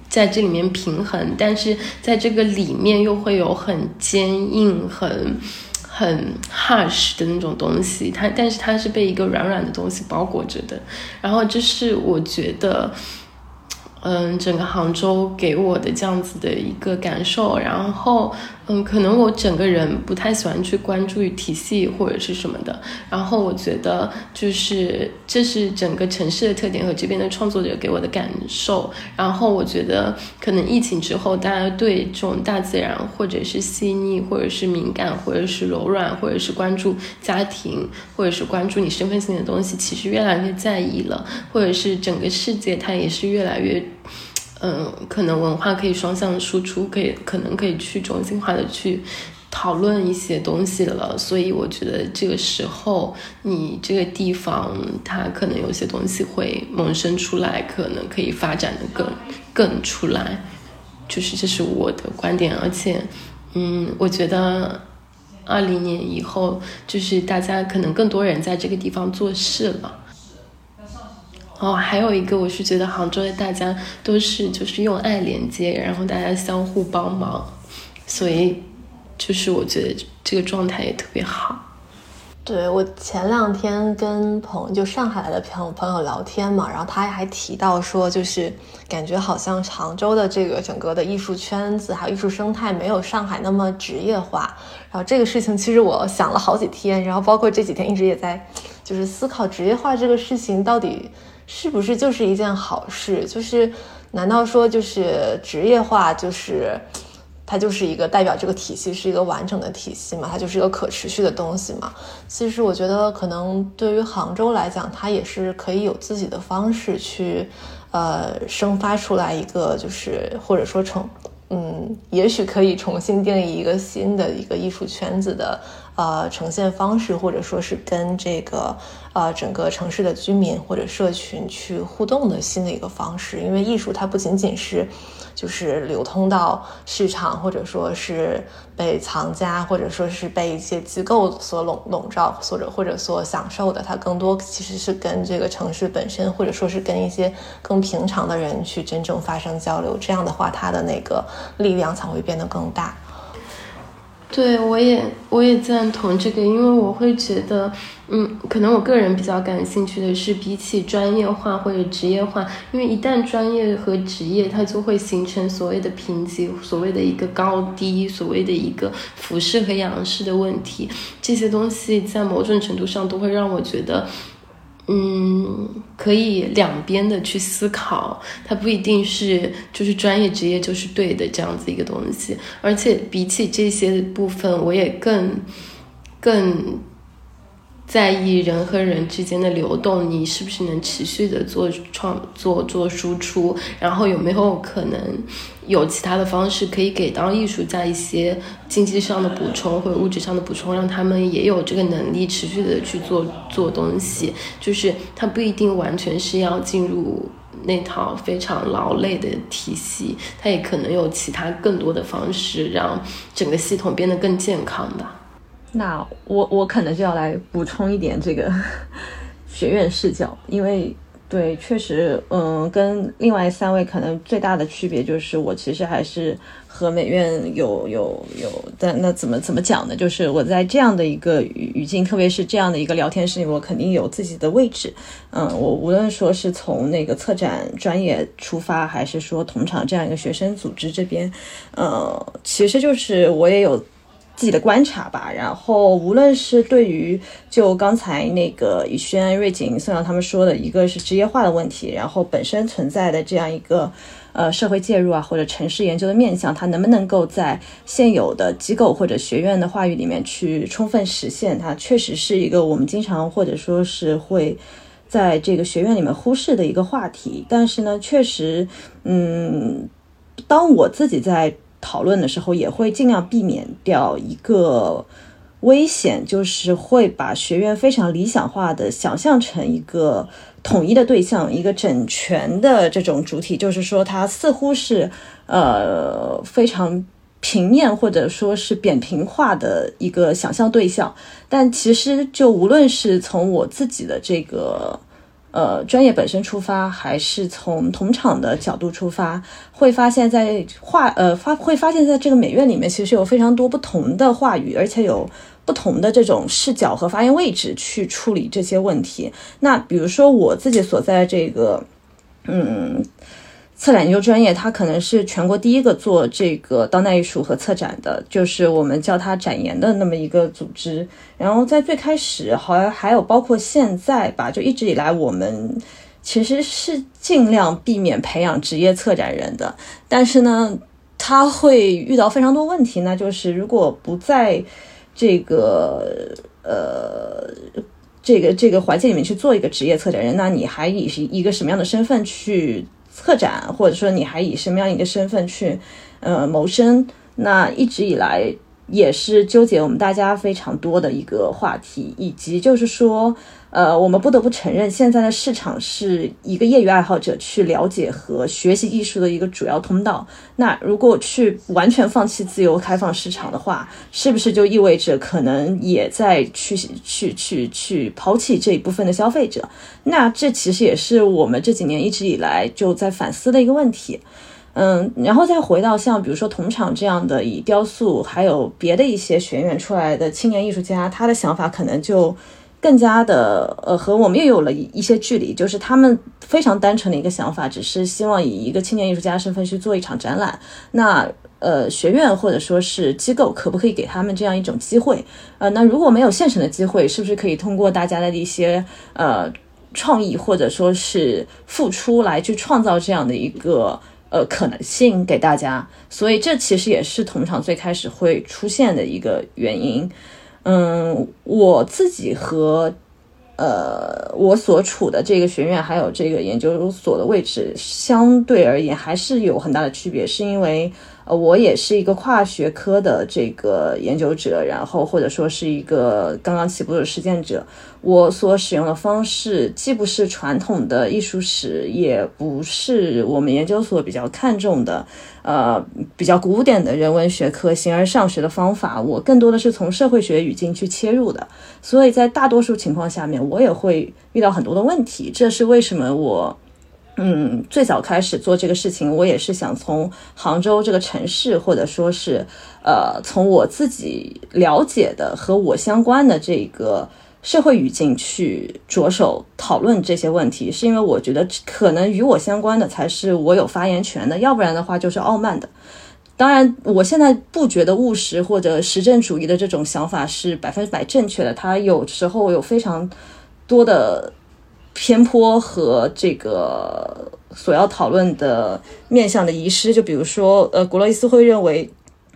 在这里面平衡，但是在这个里面又会有很坚硬、很很 harsh 的那种东西。它，但是它是被一个软软的东西包裹着的。然后这是我觉得。嗯，整个杭州给我的这样子的一个感受，然后，嗯，可能我整个人不太喜欢去关注于体系或者是什么的，然后我觉得就是这是整个城市的特点和这边的创作者给我的感受，然后我觉得可能疫情之后，大家对这种大自然或者是细腻，或者是敏感，或者是柔软，或者是关注家庭，或者是关注你身份性的东西，其实越来越在意了，或者是整个世界它也是越来越。嗯，可能文化可以双向输出，可以可能可以去中心化的去讨论一些东西了，所以我觉得这个时候你这个地方它可能有些东西会萌生出来，可能可以发展的更更出来，就是这是我的观点，而且嗯，我觉得二零年以后就是大家可能更多人在这个地方做事了。哦，还有一个，我是觉得杭州的大家都是就是用爱连接，然后大家相互帮忙，所以就是我觉得这个状态也特别好。对我前两天跟朋就上海的朋友朋友聊天嘛，然后他还提到说，就是感觉好像杭州的这个整个的艺术圈子还有艺术生态没有上海那么职业化。然后这个事情其实我想了好几天，然后包括这几天一直也在就是思考职业化这个事情到底。是不是就是一件好事？就是，难道说就是职业化，就是它就是一个代表这个体系是一个完整的体系嘛？它就是一个可持续的东西嘛？其实我觉得，可能对于杭州来讲，它也是可以有自己的方式去，呃，生发出来一个，就是或者说成，嗯，也许可以重新定义一个新的一个艺术圈子的。呃，呈现方式，或者说是跟这个呃整个城市的居民或者社群去互动的新的一个方式，因为艺术它不仅仅是就是流通到市场，或者说是被藏家，或者说是被一些机构所笼笼罩，或者或者所享受的，它更多其实是跟这个城市本身，或者说是跟一些更平常的人去真正发生交流，这样的话，它的那个力量才会变得更大。对，我也我也赞同这个，因为我会觉得，嗯，可能我个人比较感兴趣的是，比起专业化或者职业化，因为一旦专业和职业，它就会形成所谓的评级，所谓的一个高低，所谓的一个俯视和仰视的问题，这些东西在某种程度上都会让我觉得。嗯，可以两边的去思考，它不一定是就是专业职业就是对的这样子一个东西，而且比起这些部分，我也更更。在意人和人之间的流动，你是不是能持续的做创作、做输出？然后有没有可能有其他的方式可以给到艺术家一些经济上的补充或者物质上的补充，让他们也有这个能力持续的去做做东西？就是他不一定完全是要进入那套非常劳累的体系，他也可能有其他更多的方式让整个系统变得更健康吧。那我我可能就要来补充一点这个 学院视角，因为对，确实，嗯，跟另外三位可能最大的区别就是，我其实还是和美院有有有，但那怎么怎么讲呢？就是我在这样的一个语语境，特别是这样的一个聊天室里，我肯定有自己的位置。嗯，我无论说是从那个策展专业出发，还是说同场这样一个学生组织这边，呃，其实就是我也有。自己的观察吧，然后无论是对于就刚才那个宇轩、瑞景、宋阳他们说的，一个是职业化的问题，然后本身存在的这样一个呃社会介入啊，或者城市研究的面向，它能不能够在现有的机构或者学院的话语里面去充分实现？它确实是一个我们经常或者说是会在这个学院里面忽视的一个话题。但是呢，确实，嗯，当我自己在。讨论的时候也会尽量避免掉一个危险，就是会把学院非常理想化的想象成一个统一的对象，一个整全的这种主体，就是说它似乎是呃非常平面或者说是扁平化的一个想象对象，但其实就无论是从我自己的这个。呃，专业本身出发，还是从同场的角度出发，会发现，在话呃发会发现，在这个美院里面，其实有非常多不同的话语，而且有不同的这种视角和发言位置去处理这些问题。那比如说我自己所在这个，嗯。策展研究专业，它可能是全国第一个做这个当代艺术和策展的，就是我们叫它展研的那么一个组织。然后在最开始，好像还有包括现在吧，就一直以来，我们其实是尽量避免培养职业策展人的。但是呢，他会遇到非常多问题，那就是如果不在这个呃这个这个环境里面去做一个职业策展人，那你还以一个什么样的身份去？策展，或者说你还以什么样一个身份去，呃，谋生？那一直以来也是纠结我们大家非常多的一个话题，以及就是说。呃，我们不得不承认，现在的市场是一个业余爱好者去了解和学习艺术的一个主要通道。那如果去完全放弃自由开放市场的话，是不是就意味着可能也在去去去去抛弃这一部分的消费者？那这其实也是我们这几年一直以来就在反思的一个问题。嗯，然后再回到像比如说同场这样的以雕塑还有别的一些学院出来的青年艺术家，他的想法可能就。更加的呃，和我们又有了一些距离，就是他们非常单纯的一个想法，只是希望以一个青年艺术家身份去做一场展览。那呃，学院或者说是机构，可不可以给他们这样一种机会？呃，那如果没有现成的机会，是不是可以通过大家的一些呃创意或者说是付出来去创造这样的一个呃可能性给大家？所以这其实也是同场最开始会出现的一个原因。嗯，我自己和，呃，我所处的这个学院还有这个研究所的位置相对而言还是有很大的区别，是因为。呃，我也是一个跨学科的这个研究者，然后或者说是一个刚刚起步的实践者。我所使用的方式既不是传统的艺术史，也不是我们研究所比较看重的，呃，比较古典的人文学科形而上学的方法。我更多的是从社会学语境去切入的，所以在大多数情况下面，我也会遇到很多的问题。这是为什么我。嗯，最早开始做这个事情，我也是想从杭州这个城市，或者说是，呃，从我自己了解的和我相关的这个社会语境去着手讨论这些问题，是因为我觉得可能与我相关的才是我有发言权的，要不然的话就是傲慢的。当然，我现在不觉得务实或者实证主义的这种想法是百分之百正确的，它有时候有非常多的。偏颇和这个所要讨论的面向的遗失，就比如说，呃，古洛伊斯会认为，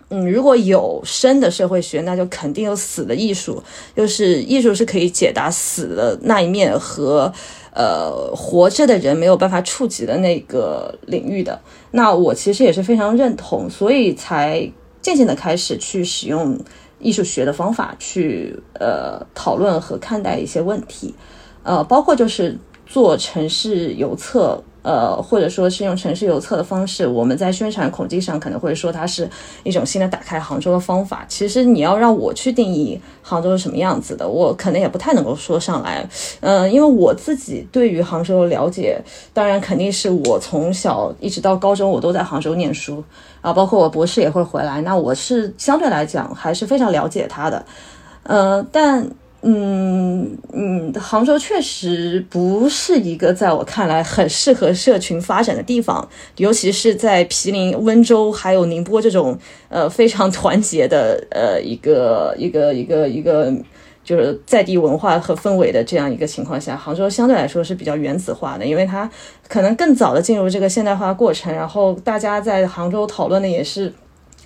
嗯，如果有生的社会学，那就肯定有死的艺术，就是艺术是可以解答死的那一面和呃活着的人没有办法触及的那个领域的。那我其实也是非常认同，所以才渐渐的开始去使用艺术学的方法去呃讨论和看待一些问题。呃，包括就是做城市游测呃，或者说是用城市邮册的方式，我们在宣传口径上可能会说它是一种新的打开杭州的方法。其实你要让我去定义杭州是什么样子的，我可能也不太能够说上来。嗯，因为我自己对于杭州的了解，当然肯定是我从小一直到高中我都在杭州念书啊，包括我博士也会回来，那我是相对来讲还是非常了解它的。呃，但。嗯嗯，杭州确实不是一个在我看来很适合社群发展的地方，尤其是在毗邻温州还有宁波这种呃非常团结的呃一个一个一个一个就是在地文化和氛围的这样一个情况下，杭州相对来说是比较原子化的，因为它可能更早的进入这个现代化过程，然后大家在杭州讨论的也是。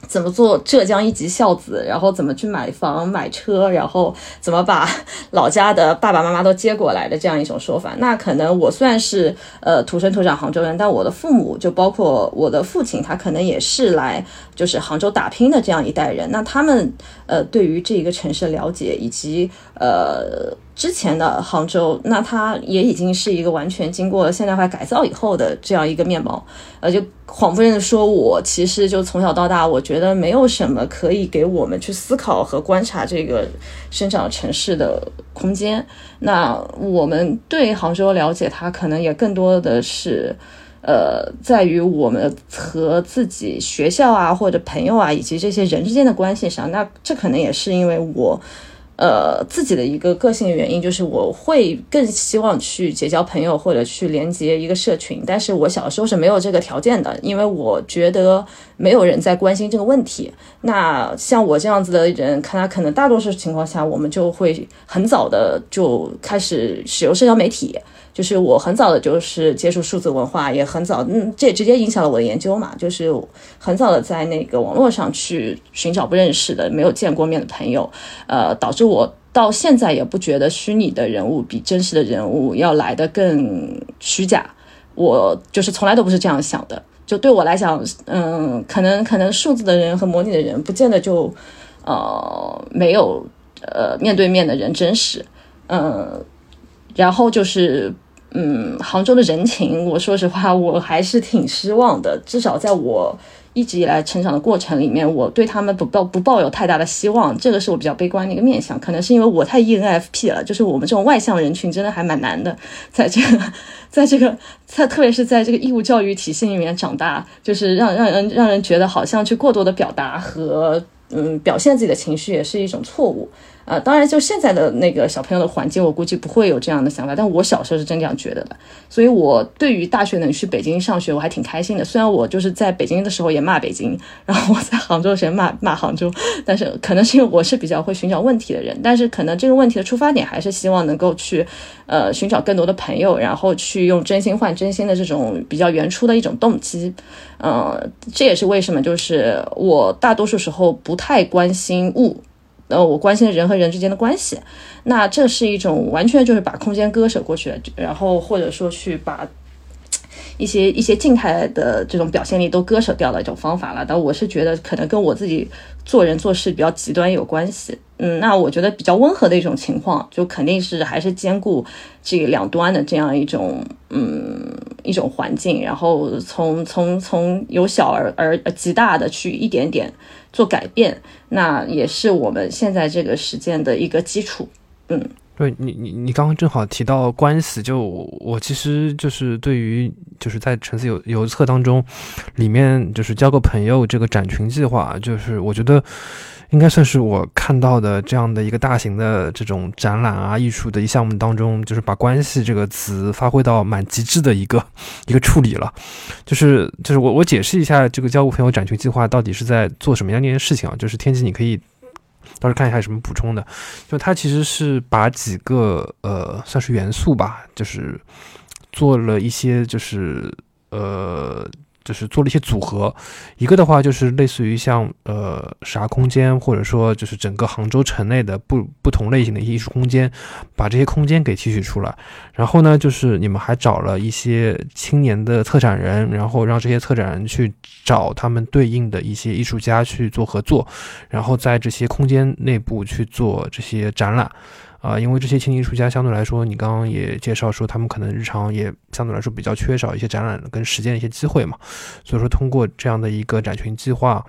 怎么做浙江一级孝子，然后怎么去买房买车，然后怎么把老家的爸爸妈妈都接过来的这样一种说法。那可能我虽然是呃土生土长杭州人，但我的父母就包括我的父亲，他可能也是来就是杭州打拼的这样一代人。那他们呃对于这一个城市了解以及呃。之前的杭州，那它也已经是一个完全经过现代化改造以后的这样一个面貌，呃，就谎不认说，我其实就从小到大，我觉得没有什么可以给我们去思考和观察这个生长城市的空间。那我们对杭州了解，它可能也更多的是，呃，在于我们和自己学校啊，或者朋友啊，以及这些人之间的关系上。那这可能也是因为我。呃，自己的一个个性原因就是我会更希望去结交朋友或者去连接一个社群，但是我小时候是没有这个条件的，因为我觉得没有人在关心这个问题。那像我这样子的人，看他可能大多数情况下，我们就会很早的就开始使用社交媒体。就是我很早的，就是接触数字文化，也很早，嗯，这也直接影响了我的研究嘛。就是很早的在那个网络上去寻找不认识的、没有见过面的朋友，呃，导致我到现在也不觉得虚拟的人物比真实的人物要来的更虚假。我就是从来都不是这样想的。就对我来讲，嗯，可能可能数字的人和模拟的人，不见得就呃没有呃面对面的人真实，嗯，然后就是。嗯，杭州的人情，我说实话，我还是挺失望的。至少在我一直以来成长的过程里面，我对他们不抱不抱有太大的希望。这个是我比较悲观的一个面相，可能是因为我太 ENFP 了。就是我们这种外向人群，真的还蛮难的，在这个，在这个，在特别是在这个义务教育体系里面长大，就是让让人让人觉得好像去过多的表达和嗯表现自己的情绪也是一种错误。呃，当然，就现在的那个小朋友的环境，我估计不会有这样的想法。但我小时候是真这样觉得的，所以我对于大学能去北京上学，我还挺开心的。虽然我就是在北京的时候也骂北京，然后我在杭州的时候骂骂杭州，但是可能是因为我是比较会寻找问题的人。但是可能这个问题的出发点还是希望能够去，呃，寻找更多的朋友，然后去用真心换真心的这种比较原初的一种动机。嗯，这也是为什么就是我大多数时候不太关心物。呃，我关心的人和人之间的关系，那这是一种完全就是把空间割舍过去，然后或者说去把一些一些静态的这种表现力都割舍掉的一种方法了。但我是觉得可能跟我自己做人做事比较极端有关系。嗯，那我觉得比较温和的一种情况，就肯定是还是兼顾这两端的这样一种嗯一种环境，然后从从从由小而而极大的去一点点。做改变，那也是我们现在这个实践的一个基础。嗯，对你，你你刚刚正好提到关系，就我其实就是对于就是在城市邮邮册当中，里面就是交个朋友这个展群计划，就是我觉得。应该算是我看到的这样的一个大型的这种展览啊，艺术的一项目当中，就是把“关系”这个词发挥到蛮极致的一个一个处理了。就是就是我我解释一下这个交互朋友展群计划到底是在做什么样的一件事情啊？就是天机，你可以到时候看一下有什么补充的。就它其实是把几个呃算是元素吧，就是做了一些就是呃。就是做了一些组合，一个的话就是类似于像呃啥空间，或者说就是整个杭州城内的不不同类型的艺术空间，把这些空间给提取出来。然后呢，就是你们还找了一些青年的策展人，然后让这些策展人去找他们对应的一些艺术家去做合作，然后在这些空间内部去做这些展览。啊，因为这些青年艺术家相对来说，你刚刚也介绍说，他们可能日常也相对来说比较缺少一些展览跟实践一些机会嘛，所以说通过这样的一个展群计划，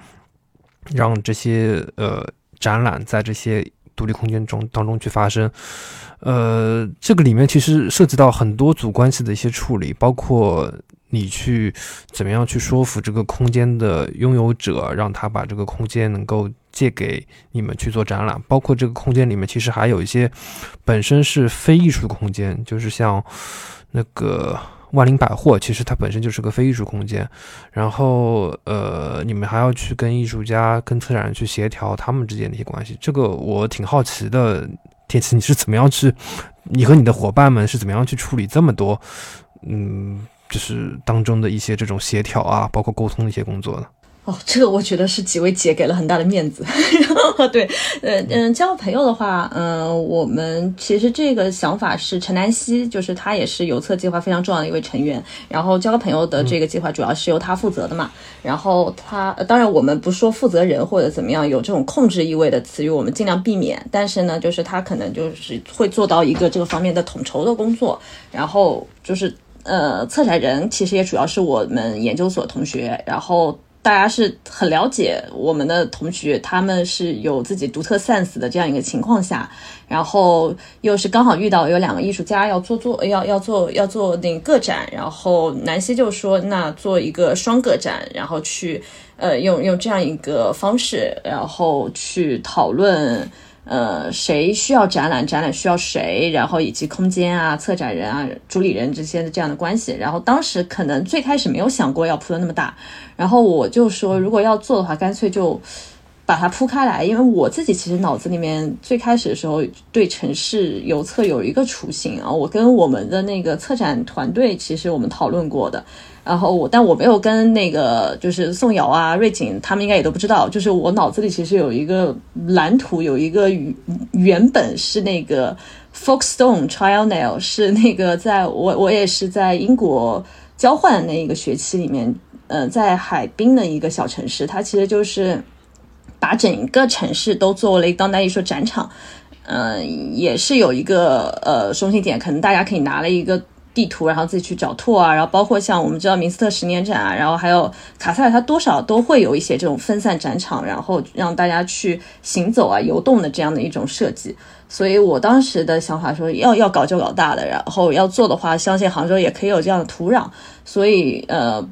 让这些呃展览在这些独立空间中当中去发生，呃，这个里面其实涉及到很多组关系的一些处理，包括你去怎么样去说服这个空间的拥有者，让他把这个空间能够。借给你们去做展览，包括这个空间里面其实还有一些本身是非艺术的空间，就是像那个万灵百货，其实它本身就是个非艺术空间。然后呃，你们还要去跟艺术家、跟策展人去协调他们之间的一些关系。这个我挺好奇的，天琪，你是怎么样去，你和你的伙伴们是怎么样去处理这么多，嗯，就是当中的一些这种协调啊，包括沟通的一些工作的？哦，这个我觉得是几位姐给了很大的面子。对，呃嗯，交朋友的话，嗯，我们其实这个想法是陈南希，就是他也是邮策计划非常重要的一位成员。然后交个朋友的这个计划主要是由他负责的嘛。然后他，当然我们不说负责人或者怎么样有这种控制意味的词语，我们尽量避免。但是呢，就是他可能就是会做到一个这个方面的统筹的工作。然后就是呃，策展人其实也主要是我们研究所同学。然后。大家是很了解我们的同学，他们是有自己独特 sense 的这样一个情况下，然后又是刚好遇到有两个艺术家要做做要要做要做那个展，然后南希就说那做一个双个展，然后去呃用用这样一个方式，然后去讨论。呃，谁需要展览？展览需要谁？然后以及空间啊、策展人啊、主理人这些的这样的关系。然后当时可能最开始没有想过要铺的那么大。然后我就说，如果要做的话，干脆就把它铺开来。因为我自己其实脑子里面最开始的时候对城市游策有一个雏形啊。我跟我们的那个策展团队其实我们讨论过的。然后我，但我没有跟那个就是宋瑶啊、瑞景他们应该也都不知道。就是我脑子里其实有一个蓝图，有一个原本是那个 Folkstone Trial Nail，是那个在我我也是在英国交换那一个学期里面，呃，在海滨的一个小城市，它其实就是把整个城市都作为了当代艺术展场，嗯，也是有一个呃中心点，可能大家可以拿了一个。地图，然后自己去找拓啊，然后包括像我们知道明斯特十年展啊，然后还有卡塞尔，它多少都会有一些这种分散展场，然后让大家去行走啊、游动的这样的一种设计。所以我当时的想法说，要要搞就搞大的，然后要做的话，相信杭州也可以有这样的土壤。所以呃，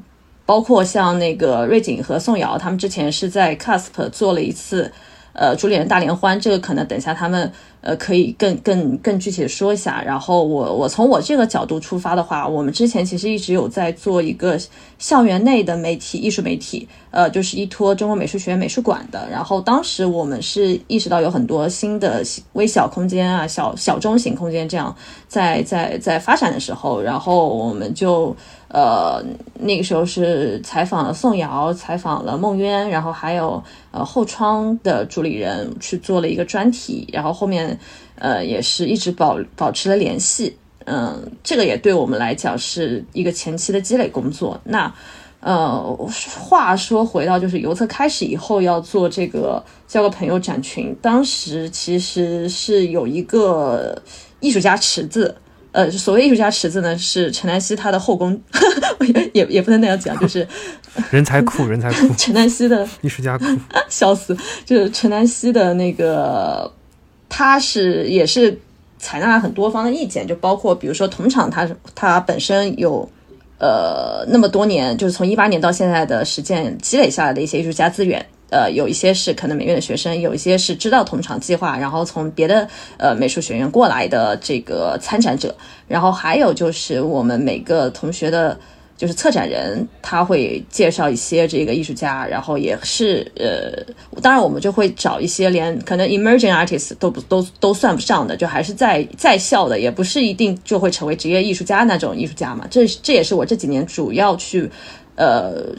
包括像那个瑞景和宋瑶，他们之前是在 CASP 做了一次呃主理人大联欢，这个可能等一下他们。呃，可以更更更具体的说一下。然后我我从我这个角度出发的话，我们之前其实一直有在做一个校园内的媒体艺术媒体，呃，就是依托中国美术学院美术馆的。然后当时我们是意识到有很多新的微小空间啊，小小中型空间这样在在在发展的时候，然后我们就。呃，那个时候是采访了宋瑶，采访了孟渊，然后还有呃后窗的主理人去做了一个专题，然后后面呃也是一直保保持了联系，嗯，这个也对我们来讲是一个前期的积累工作。那呃，话说回到就是游策开始以后要做这个交个朋友展群，当时其实是有一个艺术家池子。呃，所谓艺术家池子呢，是陈南希他的后宫，也也不能那样讲，就是 人才库，人才库。陈南希的艺术家库，笑死！就是陈南希的那个，他是也是采纳了很多方的意见，就包括比如说同场，他他本身有呃那么多年，就是从一八年到现在的实践积累下来的一些艺术家资源。呃，有一些是可能美院的学生，有一些是知道同场计划，然后从别的呃美术学院过来的这个参展者，然后还有就是我们每个同学的，就是策展人，他会介绍一些这个艺术家，然后也是呃，当然我们就会找一些连可能 emerging artist 都不都都算不上的，就还是在在校的，也不是一定就会成为职业艺术家那种艺术家嘛。这这也是我这几年主要去呃。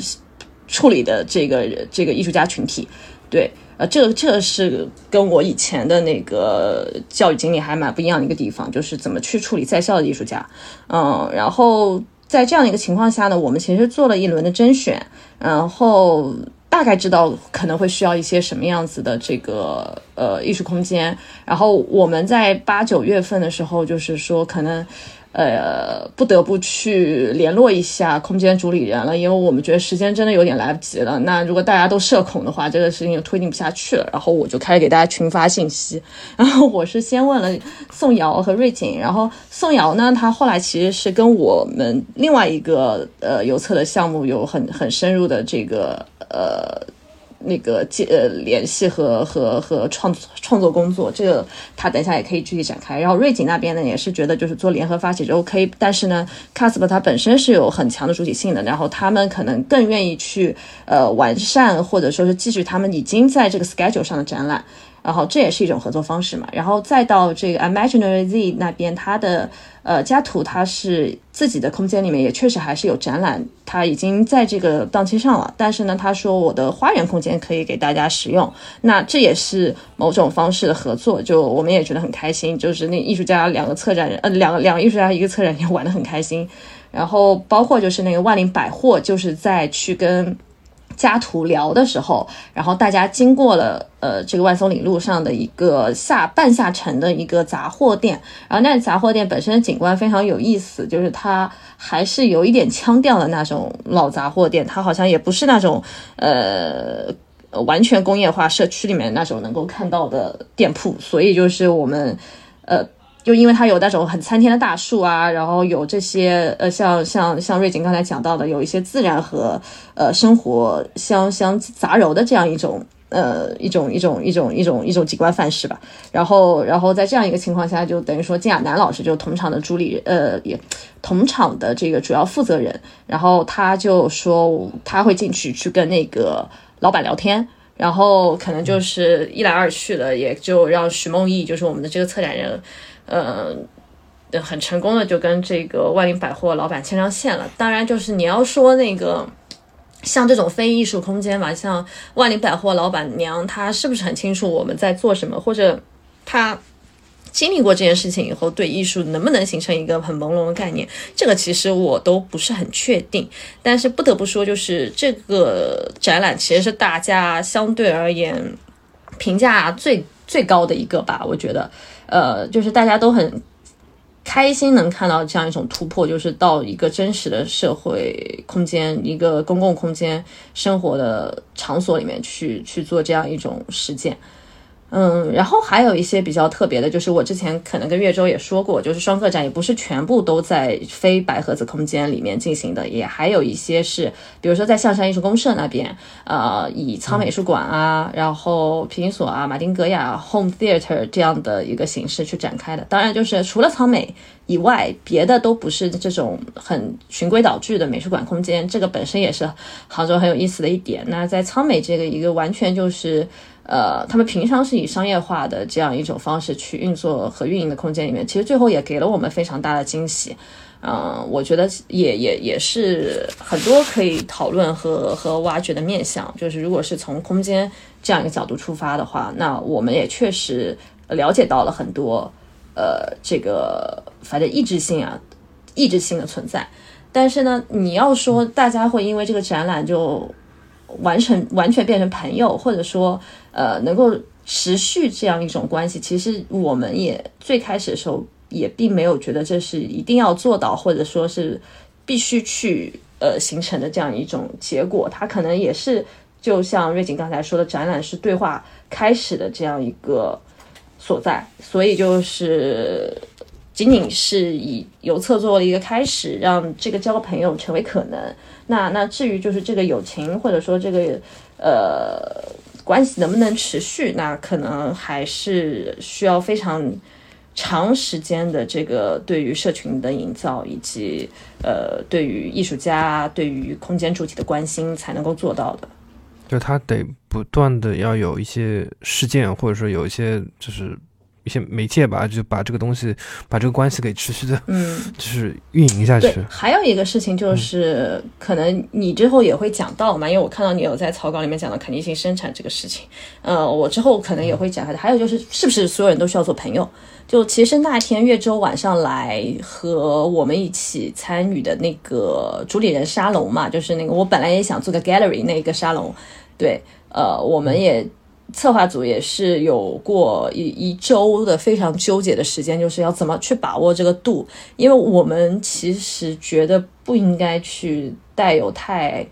处理的这个这个艺术家群体，对，呃，这个这是跟我以前的那个教育经历还蛮不一样的一个地方，就是怎么去处理在校的艺术家，嗯，然后在这样的一个情况下呢，我们其实做了一轮的甄选，然后。大概知道可能会需要一些什么样子的这个呃艺术空间。然后我们在八九月份的时候，就是说可能。呃，不得不去联络一下空间主理人了，因为我们觉得时间真的有点来不及了。那如果大家都社恐的话，这个事情就推进不下去了。然后我就开始给大家群发信息，然后我是先问了宋瑶和瑞景，然后宋瑶呢，她后来其实是跟我们另外一个呃邮册的项目有很很深入的这个呃。那个接呃联系和和和创创作工作，这个他等一下也可以具体展开。然后瑞景那边呢，也是觉得就是做联合发起就 OK，但是呢，Casper 它本身是有很强的主体性的，然后他们可能更愿意去呃完善或者说是继续他们已经在这个 schedule 上的展览。然后这也是一种合作方式嘛，然后再到这个 Imaginary Z 那边，它的呃家图它是自己的空间里面也确实还是有展览，它已经在这个档期上了。但是呢，他说我的花园空间可以给大家使用，那这也是某种方式的合作，就我们也觉得很开心。就是那艺术家两个策展人，呃，两个两个艺术家一个策展人玩得很开心。然后包括就是那个万灵百货，就是在去跟。家图聊的时候，然后大家经过了呃这个万松岭路上的一个下半下沉的一个杂货店，然后那杂货店本身的景观非常有意思，就是它还是有一点腔调的那种老杂货店，它好像也不是那种呃完全工业化社区里面那种能够看到的店铺，所以就是我们呃。就因为它有那种很参天的大树啊，然后有这些呃，像像像瑞景刚才讲到的，有一些自然和呃生活相相杂糅的这样一种呃一种一种一种一种一种景观范式吧。然后然后在这样一个情况下，就等于说金亚楠老师就同场的主理呃也同场的这个主要负责人，然后他就说他会进去去跟那个老板聊天，然后可能就是一来二去的，也就让徐梦艺就是我们的这个策展人。嗯，很成功的就跟这个万林百货老板牵上线了。当然，就是你要说那个像这种非艺术空间嘛，像万灵百货老板娘，她是不是很清楚我们在做什么，或者她经历过这件事情以后，对艺术能不能形成一个很朦胧的概念？这个其实我都不是很确定。但是不得不说，就是这个展览其实是大家相对而言评价最最高的一个吧，我觉得。呃，就是大家都很开心能看到这样一种突破，就是到一个真实的社会空间、一个公共空间生活的场所里面去去做这样一种实践。嗯，然后还有一些比较特别的，就是我之前可能跟岳州也说过，就是双个展也不是全部都在非白盒子空间里面进行的，也还有一些是，比如说在象山艺术公社那边，呃，以仓美术馆啊，然后皮影所啊、马丁格雅 Home Theater 这样的一个形式去展开的。当然，就是除了仓美以外，别的都不是这种很循规蹈矩的美术馆空间。这个本身也是杭州很有意思的一点。那在仓美这个一个完全就是。呃，他们平常是以商业化的这样一种方式去运作和运营的空间里面，其实最后也给了我们非常大的惊喜。嗯，我觉得也也也是很多可以讨论和和挖掘的面向。就是如果是从空间这样一个角度出发的话，那我们也确实了解到了很多呃这个反正意志性啊意志性的存在。但是呢，你要说大家会因为这个展览就。完成完全变成朋友，或者说，呃，能够持续这样一种关系，其实我们也最开始的时候也并没有觉得这是一定要做到，或者说是必须去呃形成的这样一种结果。它可能也是就像瑞景刚才说的，展览是对话开始的这样一个所在，所以就是仅仅是以邮册作为一个开始，让这个交朋友成为可能。那那至于就是这个友情或者说这个呃关系能不能持续，那可能还是需要非常长时间的这个对于社群的营造，以及呃对于艺术家对于空间主体的关心才能够做到的。就他得不断的要有一些事件，或者说有一些就是。一些媒介吧，就把这个东西，把这个关系给持续的，嗯，就是运营下去。还有一个事情就是，可能你之后也会讲到嘛，因为我看到你有在草稿里面讲到肯定性生产这个事情，呃，我之后可能也会讲开的。还有就是，是不是所有人都需要做朋友？就其实那天岳州晚上来和我们一起参与的那个主理人沙龙嘛，就是那个我本来也想做个 gallery 那个沙龙。对，呃，我们也策划组也是有过一一周的非常纠结的时间，就是要怎么去把握这个度，因为我们其实觉得不应该去带有太。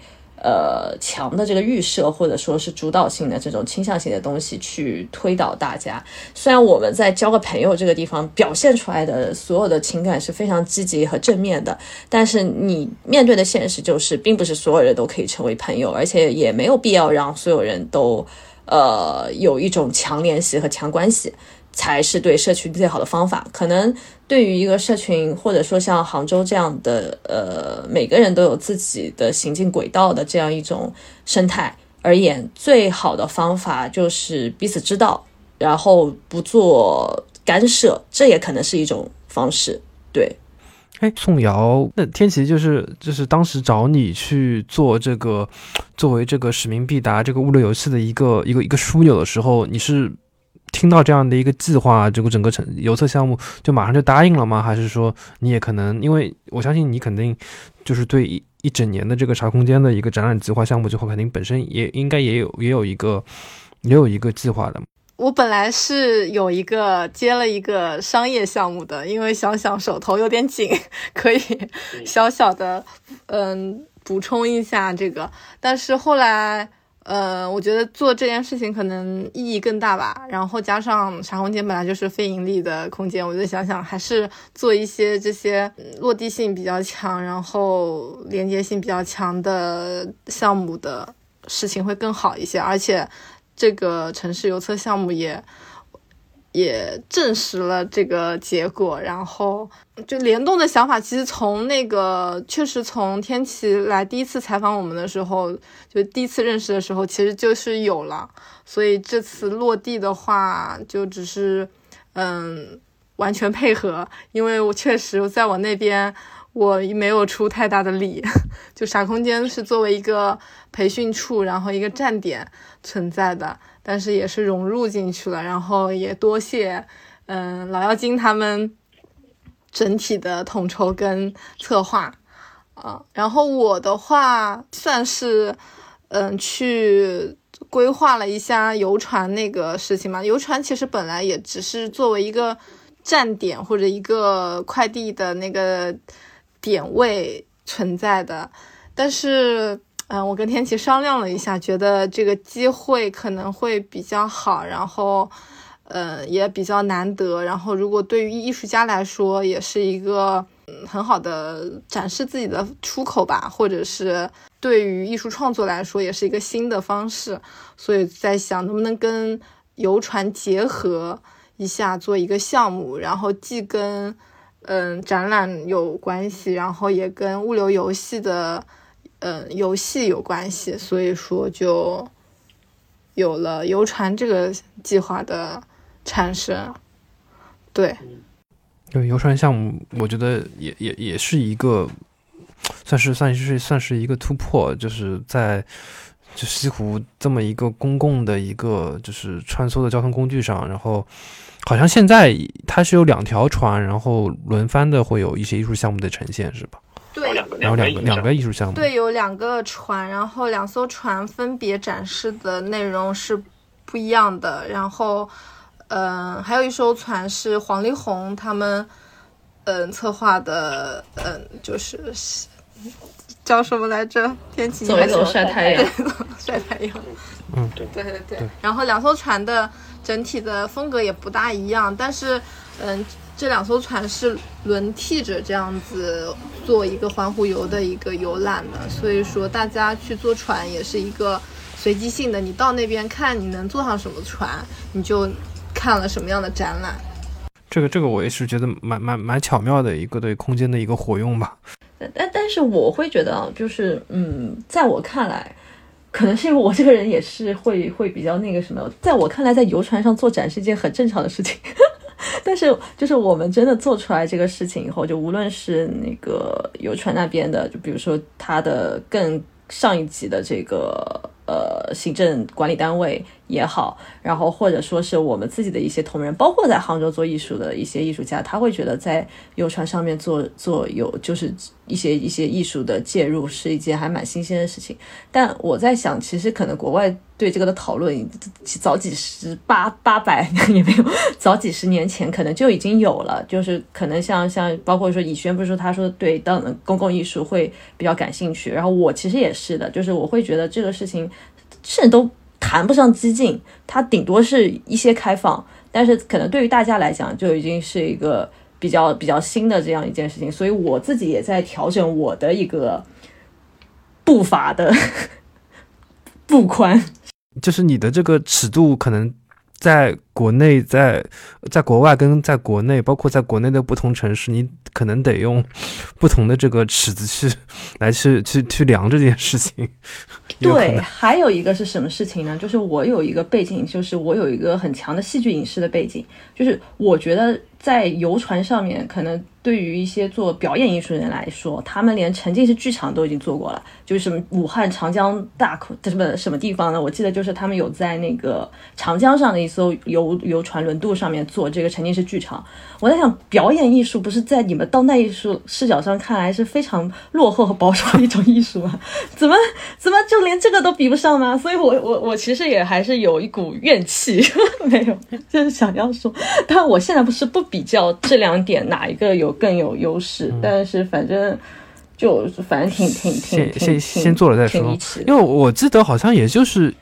呃，强的这个预设或者说是主导性的这种倾向性的东西去推导大家。虽然我们在交个朋友这个地方表现出来的所有的情感是非常积极和正面的，但是你面对的现实就是，并不是所有人都可以成为朋友，而且也没有必要让所有人都呃有一种强联系和强关系。才是对社群最好的方法。可能对于一个社群，或者说像杭州这样的，呃，每个人都有自己的行进轨道的这样一种生态而言，最好的方法就是彼此知道，然后不做干涉，这也可能是一种方式。对，哎，宋瑶，那天琪就是就是当时找你去做这个，作为这个使命必达这个物流游戏的一个一个一个枢纽的时候，你是？听到这样的一个计划，这个整个成邮册项目就马上就答应了吗？还是说你也可能？因为我相信你肯定就是对一一整年的这个茶空间的一个展览计划项目，最后肯定本身也应该也有也有一个也有一个计划的。我本来是有一个接了一个商业项目的，因为想想手头有点紧，可以小小的嗯补充一下这个，但是后来。呃，我觉得做这件事情可能意义更大吧。然后加上茶空间本来就是非盈利的空间，我就想想还是做一些这些落地性比较强，然后连接性比较强的项目的事情会更好一些。而且这个城市邮册项目也。也证实了这个结果，然后就联动的想法，其实从那个确实从天琪来第一次采访我们的时候，就第一次认识的时候，其实就是有了，所以这次落地的话，就只是嗯完全配合，因为我确实在我那边我没有出太大的力，就傻空间是作为一个培训处，然后一个站点存在的。但是也是融入进去了，然后也多谢，嗯，老妖精他们整体的统筹跟策划，啊，然后我的话算是，嗯，去规划了一下游船那个事情嘛。游船其实本来也只是作为一个站点或者一个快递的那个点位存在的，但是。嗯，我跟天琪商量了一下，觉得这个机会可能会比较好，然后，呃，也比较难得。然后，如果对于艺术家来说，也是一个很好的展示自己的出口吧，或者是对于艺术创作来说，也是一个新的方式。所以在想，能不能跟游船结合一下，做一个项目，然后既跟嗯展览有关系，然后也跟物流游戏的。嗯，游戏有关系，所以说就有了游船这个计划的产生。对，对游船项目，我觉得也也也是一个，算是算是算是一个突破，就是在就西湖这么一个公共的一个就是穿梭的交通工具上，然后好像现在它是有两条船，然后轮番的会有一些艺术项目的呈现，是吧？对，然后两个两个艺术项目。对，有两个船，然后两艘船分别展示的内容是不一样的。然后，嗯，还有一艘船是黄丽红他们，嗯，策划的，嗯，就是叫什么来着？天气走一走晒太阳，晒太阳。嗯，对对对对。然后两艘船的整体的风格也不大一样，但是，嗯。这两艘船是轮替着这样子做一个环湖游的一个游览的，所以说大家去坐船也是一个随机性的，你到那边看你能坐上什么船，你就看了什么样的展览。这个这个我也是觉得蛮蛮蛮巧妙的一个对空间的一个活用吧。但但是我会觉得啊，就是嗯，在我看来，可能是因为我这个人也是会会比较那个什么，在我看来，在游船上做展是一件很正常的事情。但是，就是我们真的做出来这个事情以后，就无论是那个游船那边的，就比如说他的更上一级的这个呃行政管理单位，也好，然后或者说是我们自己的一些同仁，包括在杭州做艺术的一些艺术家，他会觉得在游船上面做做有就是一些一些艺术的介入是一件还蛮新鲜的事情。但我在想，其实可能国外对这个的讨论早几十八八百也没有，早几十年前可能就已经有了，就是可能像像包括说以轩不是说他说对当公共艺术会比较感兴趣，然后我其实也是的，就是我会觉得这个事情甚至都。谈不上激进，它顶多是一些开放，但是可能对于大家来讲，就已经是一个比较比较新的这样一件事情。所以我自己也在调整我的一个步伐的 步宽，就是你的这个尺度可能。在国内，在在国外跟在国内，包括在国内的不同城市，你可能得用 不同的这个尺子去 来去去去量这件事情。对，还有一个是什么事情呢？就是我有一个背景，就是我有一个很强的戏剧影视的背景，就是我觉得在游船上面可能。对于一些做表演艺术人来说，他们连沉浸式剧场都已经做过了，就是什么武汉长江大口什么什么地方呢？我记得就是他们有在那个长江上的一艘游游船轮渡上面做这个沉浸式剧场。我在想，表演艺术不是在你们当代艺术视角上看来是非常落后和保守的一种艺术吗？怎么怎么就连这个都比不上吗？所以，我我我其实也还是有一股怨气，没有，就是想要说，但我现在不是不比较这两点哪一个有。更有优势，但是反正就反正挺挺挺先先先做了再说，因为我记得好像也就是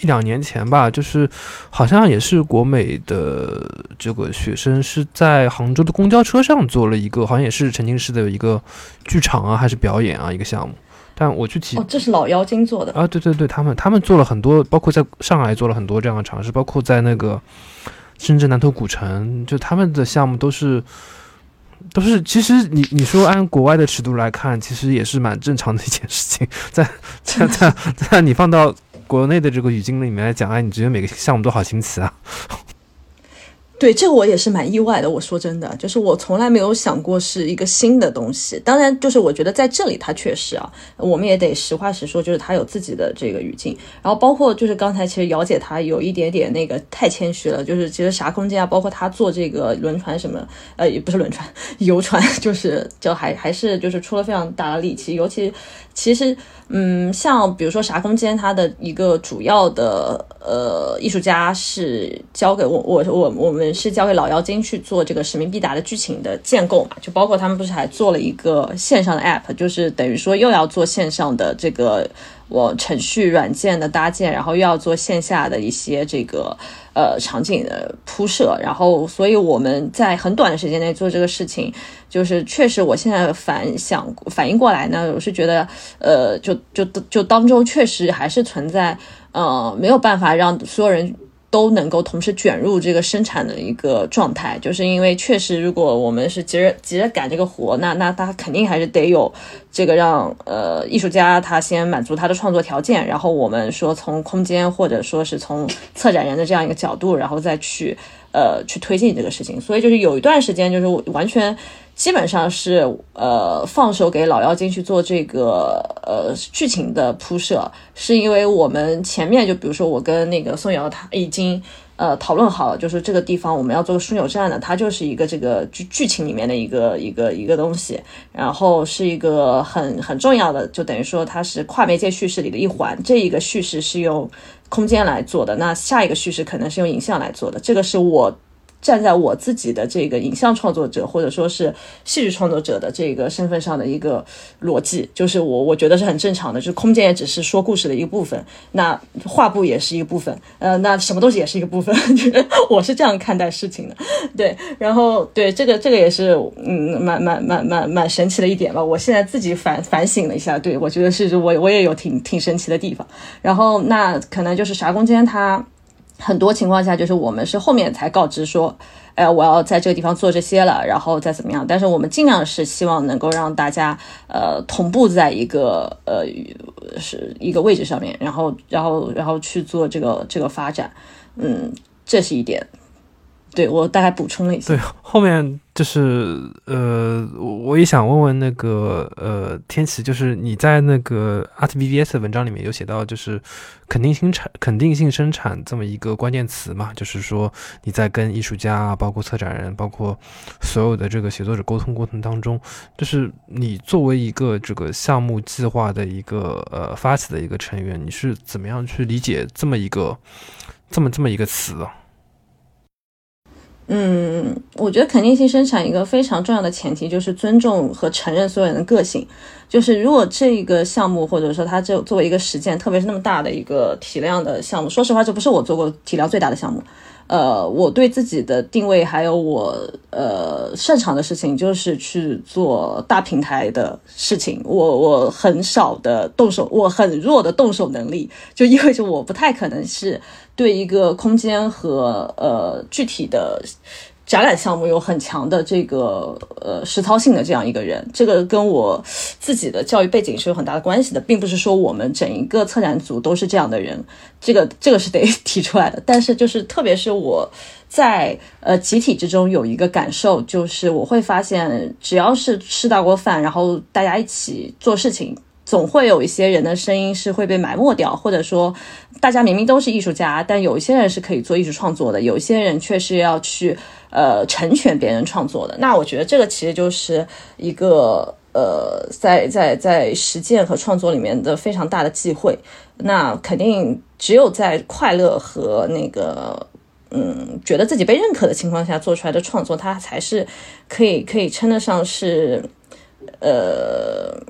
一两年前吧，就是好像也是国美的这个学生是在杭州的公交车上做了一个，好像也是沉浸式的一个剧场啊，还是表演啊一个项目。但我具体哦，这是老妖精做的啊，对对对，他们他们做了很多，包括在上海做了很多这样的尝试，包括在那个深圳南头古城，就他们的项目都是。都是，其实你你说按国外的尺度来看，其实也是蛮正常的一件事情。在在在在你放到国内的这个语境里面来讲，哎，你觉得每个项目都好新奇啊？对，这个我也是蛮意外的。我说真的，就是我从来没有想过是一个新的东西。当然，就是我觉得在这里它确实啊，我们也得实话实说，就是它有自己的这个语境。然后包括就是刚才其实姚姐她有一点点那个太谦虚了，就是其实啥空间啊，包括她做这个轮船什么，呃，也不是轮船，游船，就是就还还是就是出了非常大的力气，尤其。其实，嗯，像比如说啥空间，它的一个主要的呃艺术家是交给我，我我我们是交给老妖精去做这个使命必达的剧情的建构嘛，就包括他们不是还做了一个线上的 app，就是等于说又要做线上的这个我程序软件的搭建，然后又要做线下的一些这个。呃，场景的铺设，然后，所以我们在很短的时间内做这个事情，就是确实，我现在反想反应过来呢，我是觉得，呃，就就就当中确实还是存在，呃，没有办法让所有人。都能够同时卷入这个生产的一个状态，就是因为确实，如果我们是急着急着赶这个活，那那他肯定还是得有这个让呃艺术家他先满足他的创作条件，然后我们说从空间或者说是从策展人的这样一个角度，然后再去呃去推进这个事情。所以就是有一段时间就是完全。基本上是呃放手给老妖精去做这个呃剧情的铺设，是因为我们前面就比如说我跟那个宋瑶他已经呃讨论好了，就是这个地方我们要做个枢纽站的，它就是一个这个剧剧情里面的一个一个一个东西，然后是一个很很重要的，就等于说它是跨媒介叙事里的一环，这一个叙事是用空间来做的，那下一个叙事可能是用影像来做的，这个是我。站在我自己的这个影像创作者或者说是戏剧创作者的这个身份上的一个逻辑，就是我我觉得是很正常的，就是空间也只是说故事的一个部分，那画布也是一个部分，呃，那什么东西也是一个部分，我是这样看待事情的，对，然后对这个这个也是嗯蛮蛮蛮蛮蛮神奇的一点吧，我现在自己反反省了一下，对我觉得是我我也有挺挺神奇的地方，然后那可能就是啥空间它。很多情况下，就是我们是后面才告知说，哎，我要在这个地方做这些了，然后再怎么样。但是我们尽量是希望能够让大家，呃，同步在一个呃是一个位置上面，然后，然后，然后去做这个这个发展。嗯，这是一点。对我大概补充了一下。对，后面就是呃，我也想问问那个呃，天琪，就是你在那个 Art BBS 的文章里面有写到，就是肯定性产肯定性生产这么一个关键词嘛？就是说你在跟艺术家、包括策展人、包括所有的这个写作者沟通过程当中，就是你作为一个这个项目计划的一个呃发起的一个成员，你是怎么样去理解这么一个这么这么一个词啊？嗯，我觉得肯定性生产一个非常重要的前提就是尊重和承认所有人的个性。就是如果这个项目或者说它这作为一个实践，特别是那么大的一个体量的项目，说实话，这不是我做过体量最大的项目。呃，我对自己的定位还有我呃擅长的事情，就是去做大平台的事情。我我很少的动手，我很弱的动手能力，就意味着我不太可能是对一个空间和呃具体的。展览项目有很强的这个呃实操性的这样一个人，这个跟我自己的教育背景是有很大的关系的，并不是说我们整一个策展组都是这样的人，这个这个是得 提出来的。但是就是特别是我在呃集体之中有一个感受，就是我会发现，只要是吃大锅饭，然后大家一起做事情。总会有一些人的声音是会被埋没掉，或者说，大家明明都是艺术家，但有一些人是可以做艺术创作的，有一些人却是要去呃成全别人创作的。那我觉得这个其实就是一个呃，在在在实践和创作里面的非常大的忌讳。那肯定只有在快乐和那个嗯觉得自己被认可的情况下做出来的创作，它才是可以可以称得上是呃。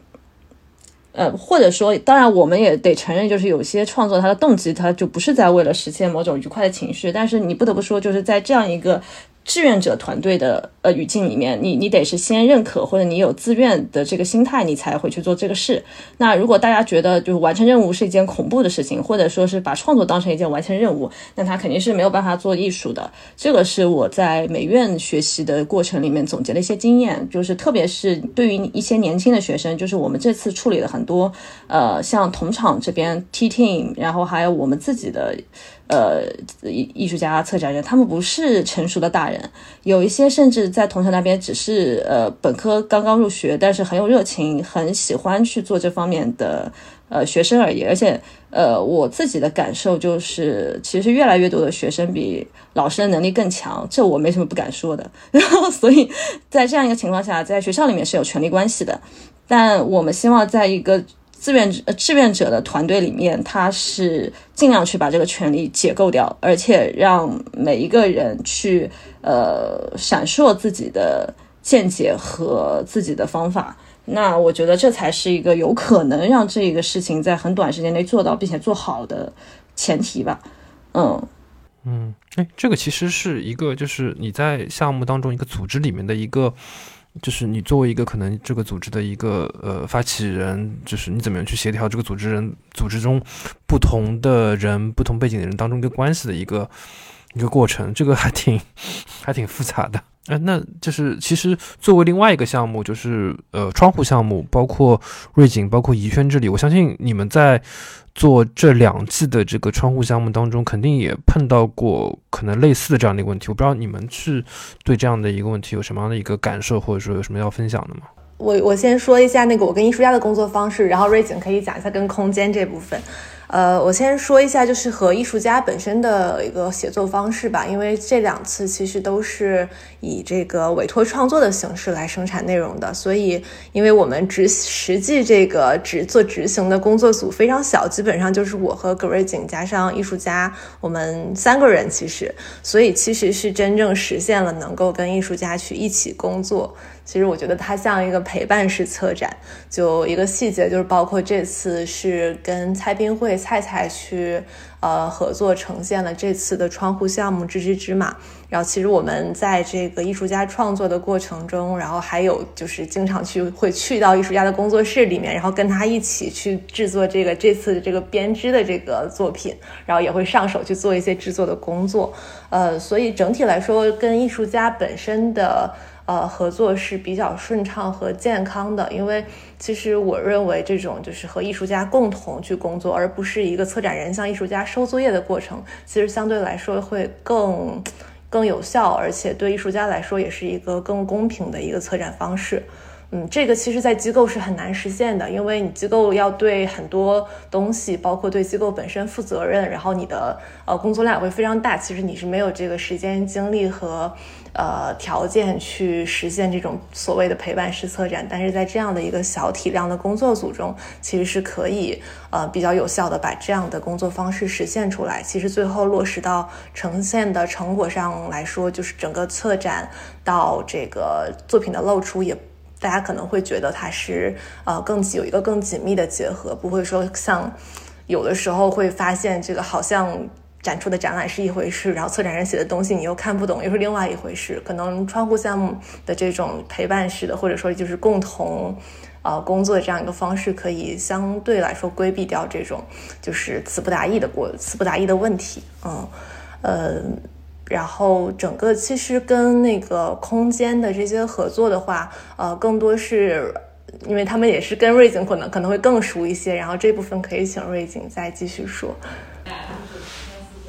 呃，或者说，当然，我们也得承认，就是有些创作它的动机，它就不是在为了实现某种愉快的情绪。但是你不得不说，就是在这样一个。志愿者团队的呃语境里面，你你得是先认可或者你有自愿的这个心态，你才会去做这个事。那如果大家觉得就是完成任务是一件恐怖的事情，或者说是把创作当成一件完成任务，那他肯定是没有办法做艺术的。这个是我在美院学习的过程里面总结的一些经验，就是特别是对于一些年轻的学生，就是我们这次处理了很多呃像同场这边 T team，然后还有我们自己的。呃，艺艺术家、策展人，他们不是成熟的大人，有一些甚至在同城那边只是呃本科刚刚入学，但是很有热情，很喜欢去做这方面的呃学生而已。而且呃，我自己的感受就是，其实越来越多的学生比老师的能力更强，这我没什么不敢说的。然后，所以在这样一个情况下，在学校里面是有权力关系的，但我们希望在一个。志愿者志愿者的团队里面，他是尽量去把这个权利解构掉，而且让每一个人去呃闪烁自己的见解和自己的方法。那我觉得这才是一个有可能让这个事情在很短时间内做到并且做好的前提吧。嗯嗯，哎，这个其实是一个就是你在项目当中一个组织里面的一个。就是你作为一个可能这个组织的一个呃发起人，就是你怎么样去协调这个组织人组织中不同的人、不同背景的人当中一个关系的一个一个过程，这个还挺 还挺复杂的。哎，那就是其实作为另外一个项目，就是呃窗户项目，包括瑞景，包括宜轩这里，我相信你们在。做这两季的这个窗户项目当中，肯定也碰到过可能类似的这样的一个问题。我不知道你们是对这样的一个问题有什么样的一个感受，或者说有什么要分享的吗？我我先说一下那个我跟艺术家的工作方式，然后瑞景可以讲一下跟空间这部分。呃，我先说一下，就是和艺术家本身的一个写作方式吧，因为这两次其实都是以这个委托创作的形式来生产内容的，所以因为我们执实际这个执做执行的工作组非常小，基本上就是我和葛瑞景加上艺术家，我们三个人其实，所以其实是真正实现了能够跟艺术家去一起工作。其实我觉得它像一个陪伴式策展，就一个细节就是包括这次是跟蔡斌慧蔡蔡去呃合作呈现了这次的窗户项目《知知知嘛》。然后其实我们在这个艺术家创作的过程中，然后还有就是经常去会去到艺术家的工作室里面，然后跟他一起去制作这个这次这个编织的这个作品，然后也会上手去做一些制作的工作。呃，所以整体来说，跟艺术家本身的。呃，合作是比较顺畅和健康的，因为其实我认为这种就是和艺术家共同去工作，而不是一个策展人向艺术家收作业的过程，其实相对来说会更。更有效，而且对艺术家来说也是一个更公平的一个策展方式。嗯，这个其实，在机构是很难实现的，因为你机构要对很多东西，包括对机构本身负责任，然后你的呃工作量会非常大。其实你是没有这个时间、精力和呃条件去实现这种所谓的陪伴式策展。但是在这样的一个小体量的工作组中，其实是可以呃比较有效的把这样的工作方式实现出来。其实最后落实到呈现的成果上来说，就是整个策展到这个作品的露出也。大家可能会觉得它是呃更有一个更紧密的结合，不会说像有的时候会发现这个好像展出的展览是一回事，然后策展人写的东西你又看不懂，又是另外一回事。可能窗户项目的这种陪伴式的，或者说就是共同呃工作这样一个方式，可以相对来说规避掉这种就是词不达意的过词不达意的问题。嗯，呃。然后整个其实跟那个空间的这些合作的话，呃，更多是因为他们也是跟瑞景可能可能会更熟一些。然后这部分可以请瑞景再继续说。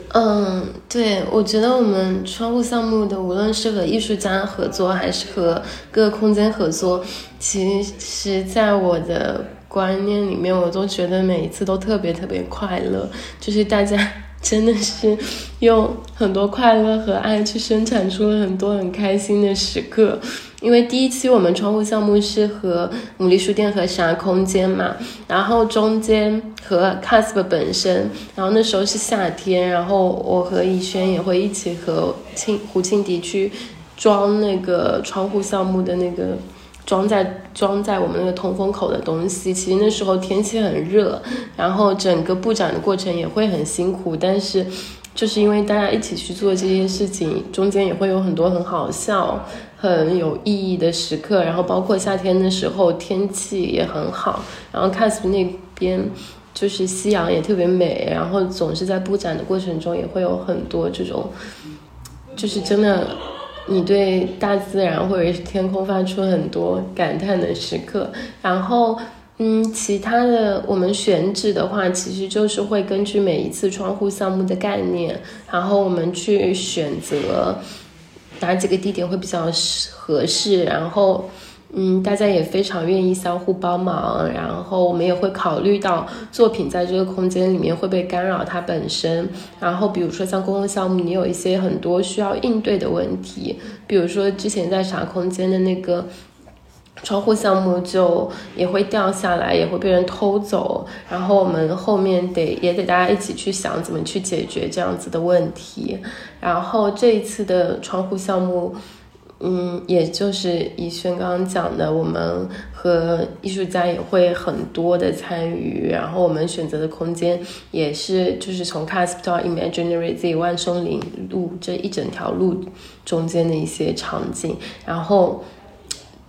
嗯，对，我觉得我们窗户项目的无论是和艺术家合作，还是和各个空间合作，其实在我的观念里面，我都觉得每一次都特别特别快乐，就是大家。真的是用很多快乐和爱去生产出了很多很开心的时刻。因为第一期我们窗户项目是和牡蛎书店和啥空间嘛，然后中间和 Casper 本身，然后那时候是夏天，然后我和逸轩也会一起和庆胡庆迪去装那个窗户项目的那个。装在装在我们那个通风口的东西，其实那时候天气很热，然后整个布展的过程也会很辛苦，但是就是因为大家一起去做这些事情，中间也会有很多很好笑、很有意义的时刻，然后包括夏天的时候天气也很好，然后 Casp 那边就是夕阳也特别美，然后总是在布展的过程中也会有很多这种，就是真的。你对大自然或者是天空发出很多感叹的时刻，然后，嗯，其他的我们选址的话，其实就是会根据每一次窗户项目的概念，然后我们去选择哪几个地点会比较合适，然后。嗯，大家也非常愿意相互帮忙，然后我们也会考虑到作品在这个空间里面会被干扰它本身。然后比如说像公共项目，你有一些很多需要应对的问题，比如说之前在啥空间的那个窗户项目就也会掉下来，也会被人偷走。然后我们后面得也得大家一起去想怎么去解决这样子的问题。然后这一次的窗户项目。嗯，也就是以轩刚刚讲的，我们和艺术家也会很多的参与，然后我们选择的空间也是就是从 Casp 到 Imaginary Z 万松岭路这一整条路中间的一些场景，然后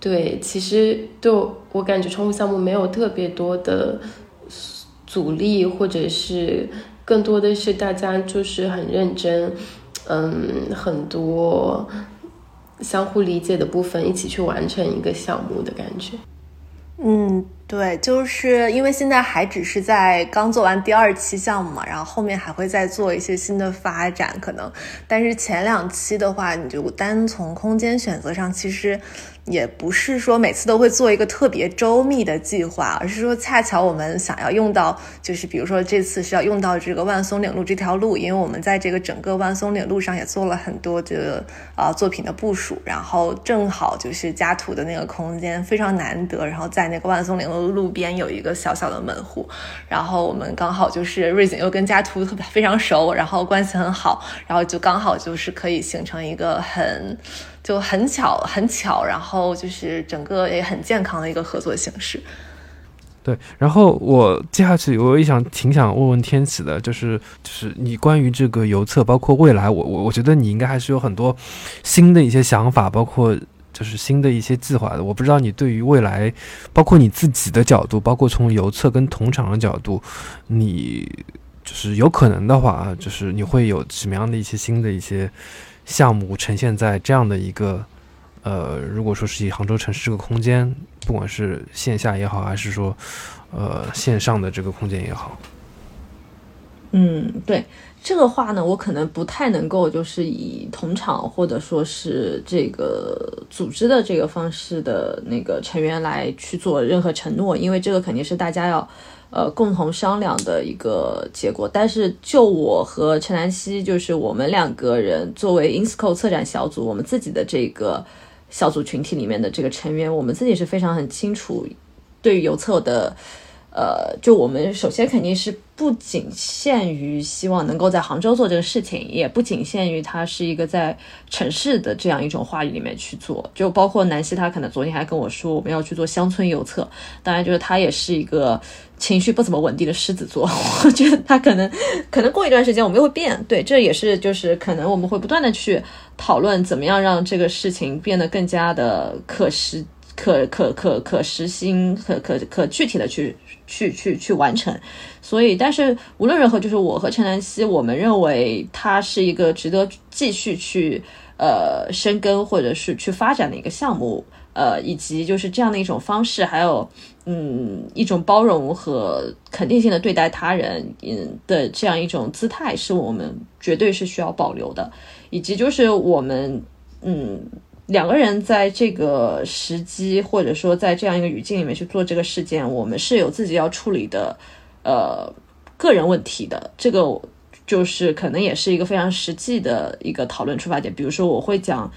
对，其实对我感觉窗户项目没有特别多的阻力，或者是更多的是大家就是很认真，嗯，很多。相互理解的部分，一起去完成一个项目的感觉。嗯，对，就是因为现在还只是在刚做完第二期项目嘛，然后后面还会再做一些新的发展，可能。但是前两期的话，你就单从空间选择上，其实。也不是说每次都会做一个特别周密的计划，而是说恰巧我们想要用到，就是比如说这次是要用到这个万松岭路这条路，因为我们在这个整个万松岭路上也做了很多这个啊作品的部署，然后正好就是家图的那个空间非常难得，然后在那个万松岭路路边有一个小小的门户，然后我们刚好就是瑞景又跟家图特别非常熟，然后关系很好，然后就刚好就是可以形成一个很。就很巧，很巧，然后就是整个也很健康的一个合作形式。对，然后我接下去我也想挺想问问天启的，就是就是你关于这个邮册，包括未来，我我我觉得你应该还是有很多新的一些想法，包括就是新的一些计划的。我不知道你对于未来，包括你自己的角度，包括从邮册跟同场的角度，你就是有可能的话，就是你会有什么样的一些新的一些。项目呈现在这样的一个，呃，如果说是以杭州城市这个空间，不管是线下也好，还是说，呃，线上的这个空间也好，嗯，对这个话呢，我可能不太能够就是以同场或者说是这个组织的这个方式的那个成员来去做任何承诺，因为这个肯定是大家要呃共同商量的一个结果。但是就我和陈南希，就是我们两个人作为 INSCO 策展小组，我们自己的这个小组群体里面的这个成员，我们自己是非常很清楚对于邮册的。呃，就我们首先肯定是不仅限于希望能够在杭州做这个事情，也不仅限于它是一个在城市的这样一种话语里面去做。就包括南希，他可能昨天还跟我说我们要去做乡村邮册，当然就是他也是一个情绪不怎么稳定的狮子座，我觉得他可能可能过一段时间我们又会变。对，这也是就是可能我们会不断的去讨论怎么样让这个事情变得更加的可实可可可可实行可可可具体的去。去去去完成，所以，但是无论如何，就是我和陈南希，我们认为它是一个值得继续去呃深耕或者是去发展的一个项目，呃，以及就是这样的一种方式，还有嗯一种包容和肯定性的对待他人嗯的这样一种姿态，是我们绝对是需要保留的，以及就是我们嗯。两个人在这个时机，或者说在这样一个语境里面去做这个事件，我们是有自己要处理的，呃，个人问题的。这个就是可能也是一个非常实际的一个讨论出发点。比如说，我会讲。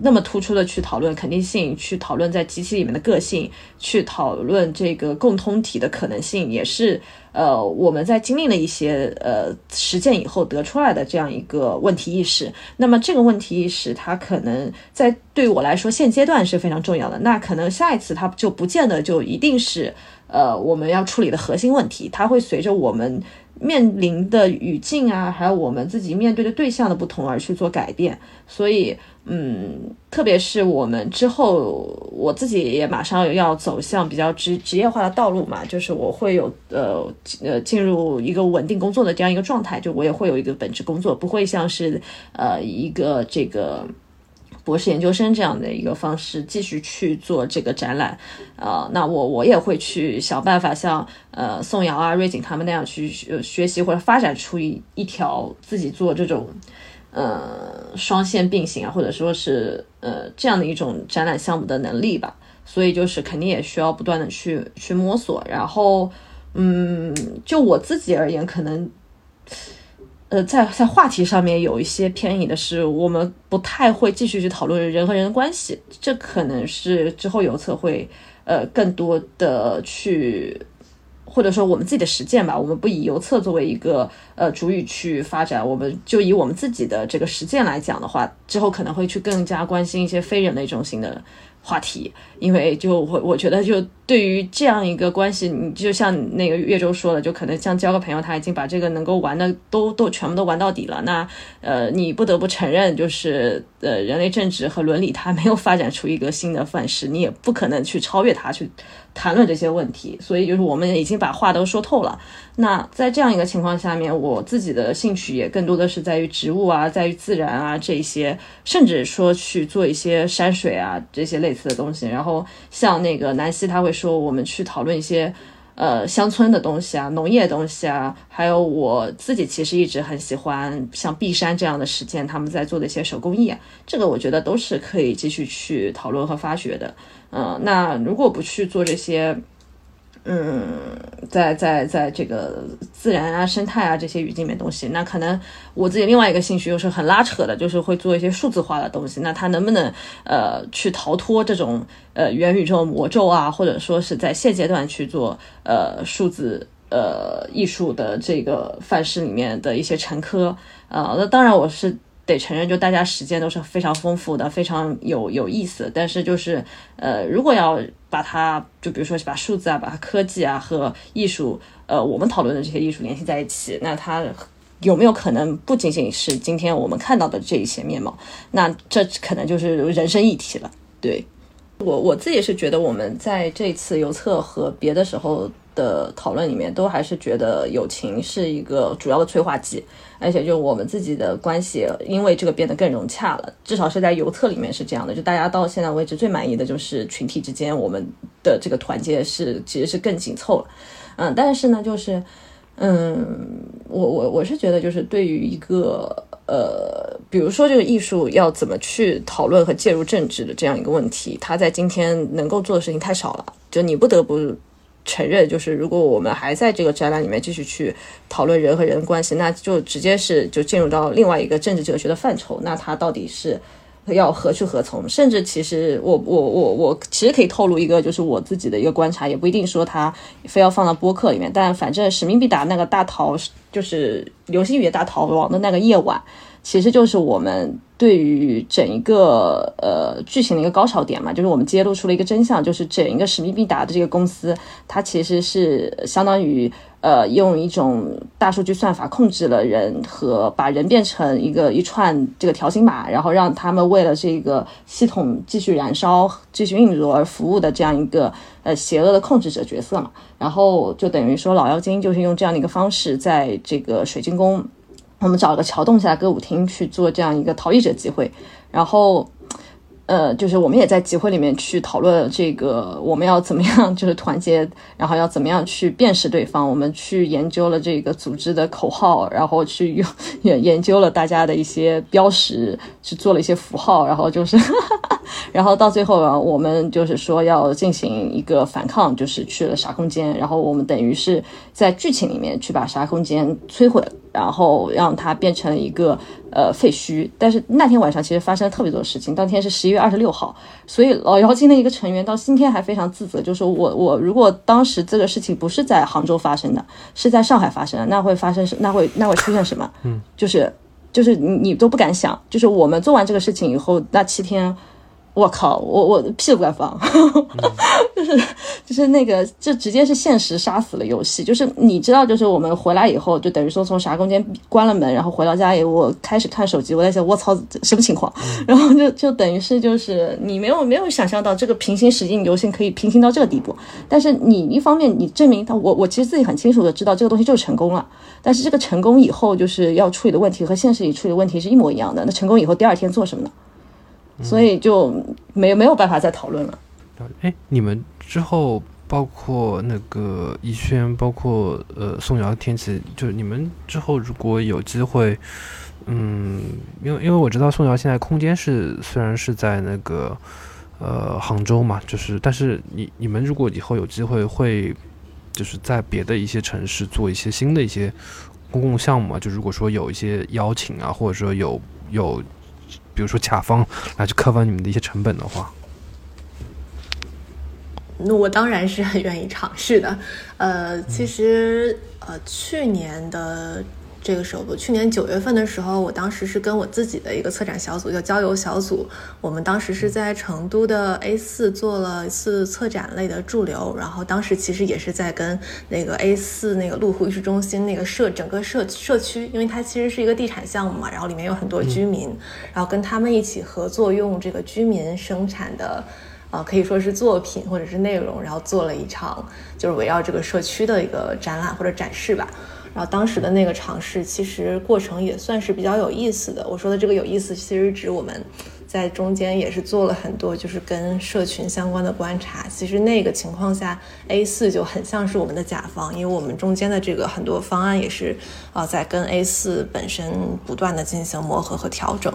那么突出的去讨论肯定性，去讨论在机器里面的个性，去讨论这个共通体的可能性，也是呃我们在经历了一些呃实践以后得出来的这样一个问题意识。那么这个问题意识，它可能在对我来说现阶段是非常重要的。那可能下一次它就不见得就一定是呃我们要处理的核心问题，它会随着我们面临的语境啊，还有我们自己面对的对象的不同而去做改变。所以。嗯，特别是我们之后，我自己也马上要走向比较职职业化的道路嘛，就是我会有呃呃进入一个稳定工作的这样一个状态，就我也会有一个本职工作，不会像是呃一个这个博士研究生这样的一个方式继续去做这个展览，呃，那我我也会去想办法像呃宋瑶啊、瑞景他们那样去学习或者发展出一一条自己做这种。呃，双线并行啊，或者说是呃这样的一种展览项目的能力吧，所以就是肯定也需要不断的去去摸索。然后，嗯，就我自己而言，可能呃在在话题上面有一些偏移的是，我们不太会继续去讨论人和人的关系，这可能是之后有策会呃更多的去。或者说我们自己的实践吧，我们不以邮册作为一个呃主语去发展，我们就以我们自己的这个实践来讲的话，之后可能会去更加关心一些非人类中心的话题，因为就我我觉得就对于这样一个关系，你就像那个岳州说的，就可能像交个朋友，他已经把这个能够玩的都都全部都玩到底了，那呃你不得不承认，就是呃人类政治和伦理它没有发展出一个新的范式，你也不可能去超越它去。谈论这些问题，所以就是我们已经把话都说透了。那在这样一个情况下面，我自己的兴趣也更多的是在于植物啊，在于自然啊这些，甚至说去做一些山水啊这些类似的东西。然后像那个南希他会说，我们去讨论一些呃乡村的东西啊，农业东西啊，还有我自己其实一直很喜欢像碧山这样的实践，他们在做的一些手工艺，这个我觉得都是可以继续去讨论和发掘的。嗯，那如果不去做这些，嗯，在在在这个自然啊、生态啊这些语境里面东西，那可能我自己另外一个兴趣又是很拉扯的，就是会做一些数字化的东西。那它能不能呃去逃脱这种呃元宇宙魔咒啊，或者说是在现阶段去做呃数字呃艺术的这个范式里面的一些沉疴啊？那当然我是。得承认，就大家时间都是非常丰富的，非常有有意思。但是就是，呃，如果要把它，就比如说把数字啊，把它科技啊和艺术，呃，我们讨论的这些艺术联系在一起，那它有没有可能不仅仅是今天我们看到的这一些面貌？那这可能就是人生议题了。对我我自己是觉得，我们在这次邮册和别的时候的讨论里面，都还是觉得友情是一个主要的催化剂。而且就我们自己的关系，因为这个变得更融洽了，至少是在邮册里面是这样的。就大家到现在为止最满意的就是群体之间我们的这个团结是其实是更紧凑了。嗯，但是呢，就是嗯，我我我是觉得，就是对于一个呃，比如说这个艺术要怎么去讨论和介入政治的这样一个问题，它在今天能够做的事情太少了，就你不得不。承认，就是如果我们还在这个展览里面继续去讨论人和人关系，那就直接是就进入到另外一个政治哲学的范畴。那它到底是要何去何从？甚至其实我我我我其实可以透露一个，就是我自己的一个观察，也不一定说它非要放到播客里面。但反正使命必达那个大逃，就是流星雨大逃亡的那个夜晚，其实就是我们。对于整一个呃剧情的一个高潮点嘛，就是我们揭露出了一个真相，就是整一个史密必达的这个公司，它其实是相当于呃用一种大数据算法控制了人和把人变成一个一串这个条形码，然后让他们为了这个系统继续燃烧、继续运作而服务的这样一个呃邪恶的控制者角色嘛。然后就等于说老妖精就是用这样的一个方式，在这个水晶宫。我们找了个桥洞下的歌舞厅去做这样一个逃逸者集会，然后，呃，就是我们也在集会里面去讨论这个我们要怎么样就是团结，然后要怎么样去辨识对方。我们去研究了这个组织的口号，然后去用研研究了大家的一些标识，去做了一些符号，然后就是，然后到最后啊，我们就是说要进行一个反抗，就是去了啥空间，然后我们等于是在剧情里面去把啥空间摧毁了。然后让它变成了一个呃废墟，但是那天晚上其实发生了特别多的事情。当天是十一月二十六号，所以老妖精的一个成员到今天还非常自责，就说我我如果当时这个事情不是在杭州发生的，是在上海发生的，那会发生那会那会出现什么？嗯，就是就是你你都不敢想，就是我们做完这个事情以后，那七天。我靠，我我屁都不敢放，就是就是那个，这直接是现实杀死了游戏。就是你知道，就是我们回来以后，就等于说从啥空间关了门，然后回到家里，我开始看手机，我在想，我操，什么情况？然后就就等于是就是你没有没有想象到这个平行实境游戏可以平行到这个地步。但是你一方面你证明他，我我其实自己很清楚的知道这个东西就是成功了。但是这个成功以后就是要处理的问题和现实里处理的问题是一模一样的。那成功以后第二天做什么呢？所以就没没有办法再讨论了。哎，你们之后包括那个逸轩，包括呃宋瑶、天琪，就是你们之后如果有机会，嗯，因为因为我知道宋瑶现在空间是虽然是在那个呃杭州嘛，就是但是你你们如果以后有机会会就是在别的一些城市做一些新的一些公共项目啊，就如果说有一些邀请啊，或者说有有。比如说甲方来去 cover 你们的一些成本的话，那我当然是很愿意尝试的。呃，其实呃，去年的。这个时候，去年九月份的时候，我当时是跟我自己的一个策展小组，叫郊游小组。我们当时是在成都的 A 四做了一次策展类的驻留，然后当时其实也是在跟那个 A 四那个路湖艺术中心那个社整个社社区，因为它其实是一个地产项目嘛，然后里面有很多居民，然后跟他们一起合作，用这个居民生产的，呃，可以说是作品或者是内容，然后做了一场就是围绕这个社区的一个展览或者展示吧。然后当时的那个尝试，其实过程也算是比较有意思的。我说的这个有意思，其实指我们在中间也是做了很多，就是跟社群相关的观察。其实那个情况下，A 四就很像是我们的甲方，因为我们中间的这个很多方案也是啊，在跟 A 四本身不断的进行磨合和调整。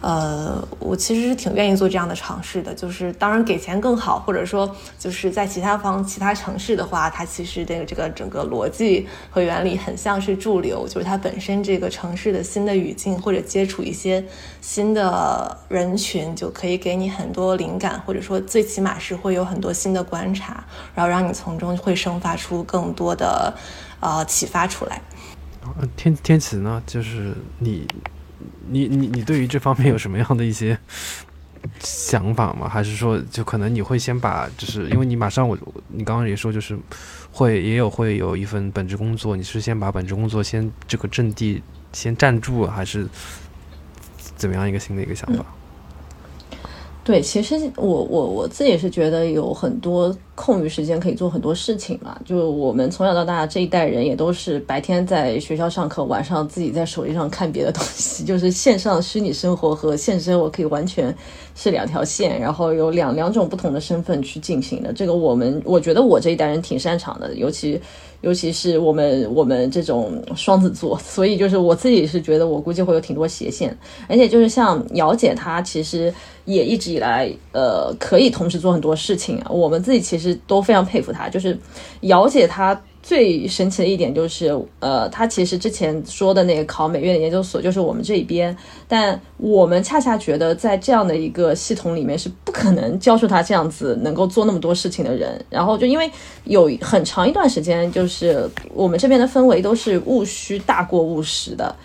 呃，我其实是挺愿意做这样的尝试的，就是当然给钱更好，或者说就是在其他方、其他城市的话，它其实这个这个整个逻辑和原理很像是驻留，就是它本身这个城市的新的语境或者接触一些新的人群，就可以给你很多灵感，或者说最起码是会有很多新的观察，然后让你从中会生发出更多的呃启发出来。天天启呢，就是你。你你你对于这方面有什么样的一些想法吗？还是说，就可能你会先把，就是因为你马上我你刚刚也说，就是会也有会有一份本职工作，你是先把本职工作先这个阵地先占住，还是怎么样一个新的一个想法？对，其实我我我自己也是觉得有很多空余时间可以做很多事情嘛。就我们从小到大这一代人也都是白天在学校上课，晚上自己在手机上看别的东西，就是线上虚拟生活和现实生活可以完全是两条线，然后有两两种不同的身份去进行的。这个我们我觉得我这一代人挺擅长的，尤其尤其是我们我们这种双子座，所以就是我自己是觉得我估计会有挺多斜线，而且就是像姚姐她其实也一直以来呃可以同时做很多事情啊，我们自己其实都非常佩服她，就是姚姐她。最神奇的一点就是，呃，他其实之前说的那个考美院的研究所就是我们这一边，但我们恰恰觉得在这样的一个系统里面是不可能教出他这样子能够做那么多事情的人。然后就因为有很长一段时间，就是我们这边的氛围都是务虚大过务实的，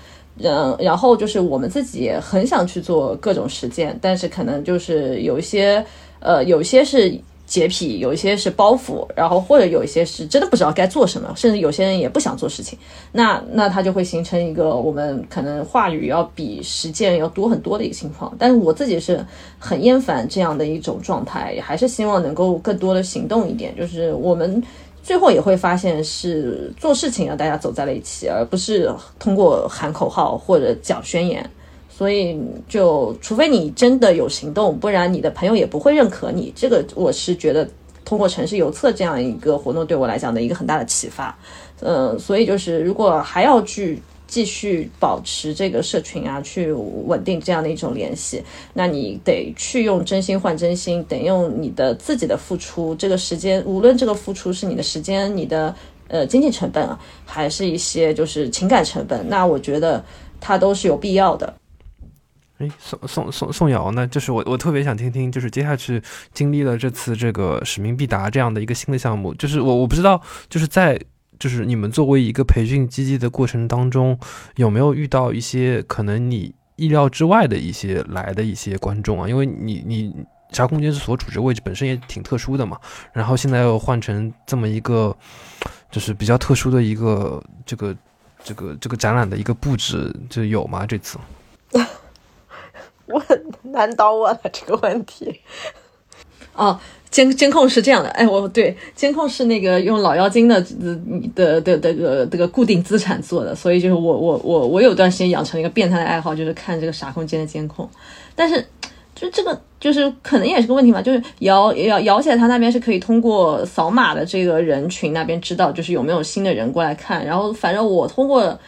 嗯，然后就是我们自己也很想去做各种实践，但是可能就是有一些，呃，有些是。洁癖有一些是包袱，然后或者有一些是真的不知道该做什么，甚至有些人也不想做事情，那那他就会形成一个我们可能话语要比实践要多很多的一个情况。但是我自己是很厌烦这样的一种状态，还是希望能够更多的行动一点。就是我们最后也会发现是做事情让大家走在了一起，而不是通过喊口号或者讲宣言。所以，就除非你真的有行动，不然你的朋友也不会认可你。这个我是觉得，通过城市邮册这样一个活动对我来讲的一个很大的启发。嗯，所以就是如果还要去继续保持这个社群啊，去稳定这样的一种联系，那你得去用真心换真心，得用你的自己的付出，这个时间，无论这个付出是你的时间、你的呃经济成本啊，还是一些就是情感成本，那我觉得它都是有必要的。哎，宋宋宋宋瑶，呢就是我我特别想听听，就是接下去经历了这次这个使命必达这样的一个新的项目，就是我我不知道，就是在就是你们作为一个培训基地的过程当中，有没有遇到一些可能你意料之外的一些来的一些观众啊？因为你你啥空间是所处这位置本身也挺特殊的嘛，然后现在又换成这么一个就是比较特殊的一个这个这个这个展览的一个布置，就有吗？这次？我难倒我了这个问题。哦，监监控是这样的，哎，我对监控是那个用老妖精的的的的个这个固定资产做的，所以就是我我我我有段时间养成了一个变态的爱好，就是看这个傻空间的监控。但是就这个就是可能也是个问题嘛，就是摇摇摇起来，他那边是可以通过扫码的这个人群那边知道，就是有没有新的人过来看。然后反正我通过。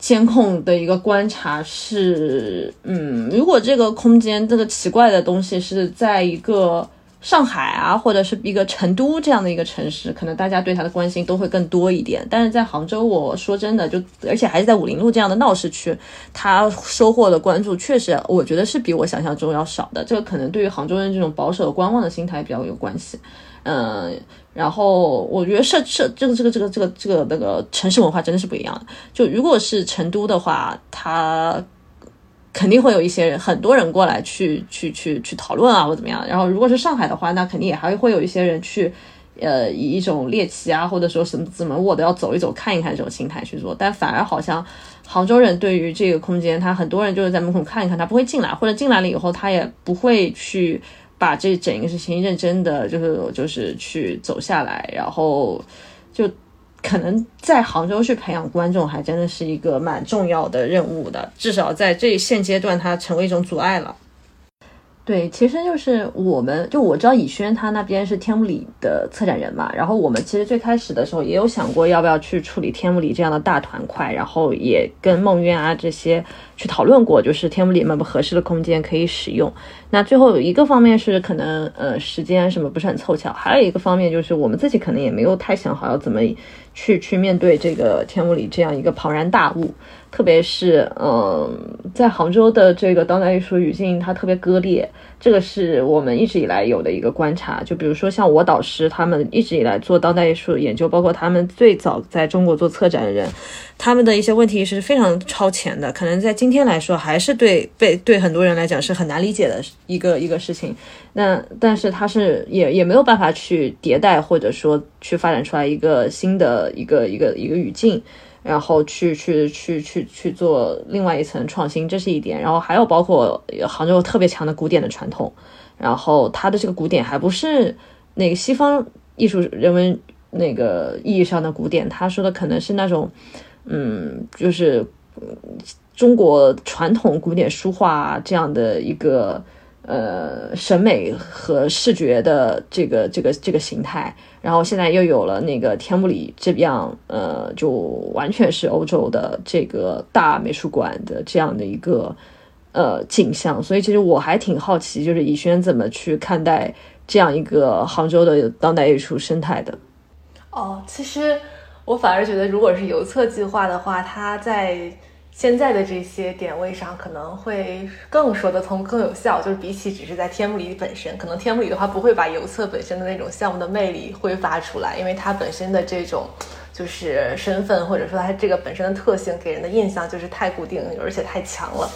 监控的一个观察是，嗯，如果这个空间这个奇怪的东西是在一个上海啊，或者是一个成都这样的一个城市，可能大家对它的关心都会更多一点。但是在杭州，我说真的，就而且还是在武林路这样的闹市区，它收获的关注确实，我觉得是比我想象中要少的。这个可能对于杭州人这种保守观望的心态比较有关系，嗯。然后我觉得社社这个这个这个这个这个那个城市文化真的是不一样的。就如果是成都的话，它肯定会有一些人，很多人过来去去去去讨论啊，或怎么样。然后如果是上海的话，那肯定也还会有一些人去，呃，以一种猎奇啊，或者说什么怎么我都要走一走看一看这种心态去做。但反而好像杭州人对于这个空间，他很多人就是在门口看一看，他不会进来，或者进来了以后，他也不会去。把这整一个事情认真的，就是就是去走下来，然后就可能在杭州去培养观众，还真的是一个蛮重要的任务的。至少在这现阶段，它成为一种阻碍了。对，其实就是我们，就我知道以轩他那边是天目里的策展人嘛，然后我们其实最开始的时候也有想过要不要去处理天目里这样的大团块，然后也跟梦渊啊这些去讨论过，就是天目里面不合适的空间可以使用。那最后一个方面是可能呃时间什么不是很凑巧，还有一个方面就是我们自己可能也没有太想好要怎么去去面对这个天目里这样一个庞然大物。特别是，嗯，在杭州的这个当代艺术语境，它特别割裂，这个是我们一直以来有的一个观察。就比如说，像我导师他们一直以来做当代艺术研究，包括他们最早在中国做策展的人，他们的一些问题是非常超前的，可能在今天来说，还是对被对很多人来讲是很难理解的一个一个事情。那但是他是也也没有办法去迭代，或者说去发展出来一个新的一个一个一个语境。然后去去去去去做另外一层创新，这是一点。然后还有包括杭州特别强的古典的传统，然后它的这个古典还不是那个西方艺术人文那个意义上的古典，他说的可能是那种，嗯，就是中国传统古典书画这样的一个呃审美和视觉的这个这个这个形态，然后现在又有了那个天目里这样呃，就完全是欧洲的这个大美术馆的这样的一个呃景象，所以其实我还挺好奇，就是以轩怎么去看待这样一个杭州的当代艺术生态的。哦，其实我反而觉得，如果是游册计划的话，它在现在的这些点位上可能会更说得通、更有效。就是比起只是在天目里本身，可能天目里的话不会把游册本身的那种项目的魅力挥发出来，因为它本身的这种就是身份或者说它这个本身的特性给人的印象就是太固定，而且太强了。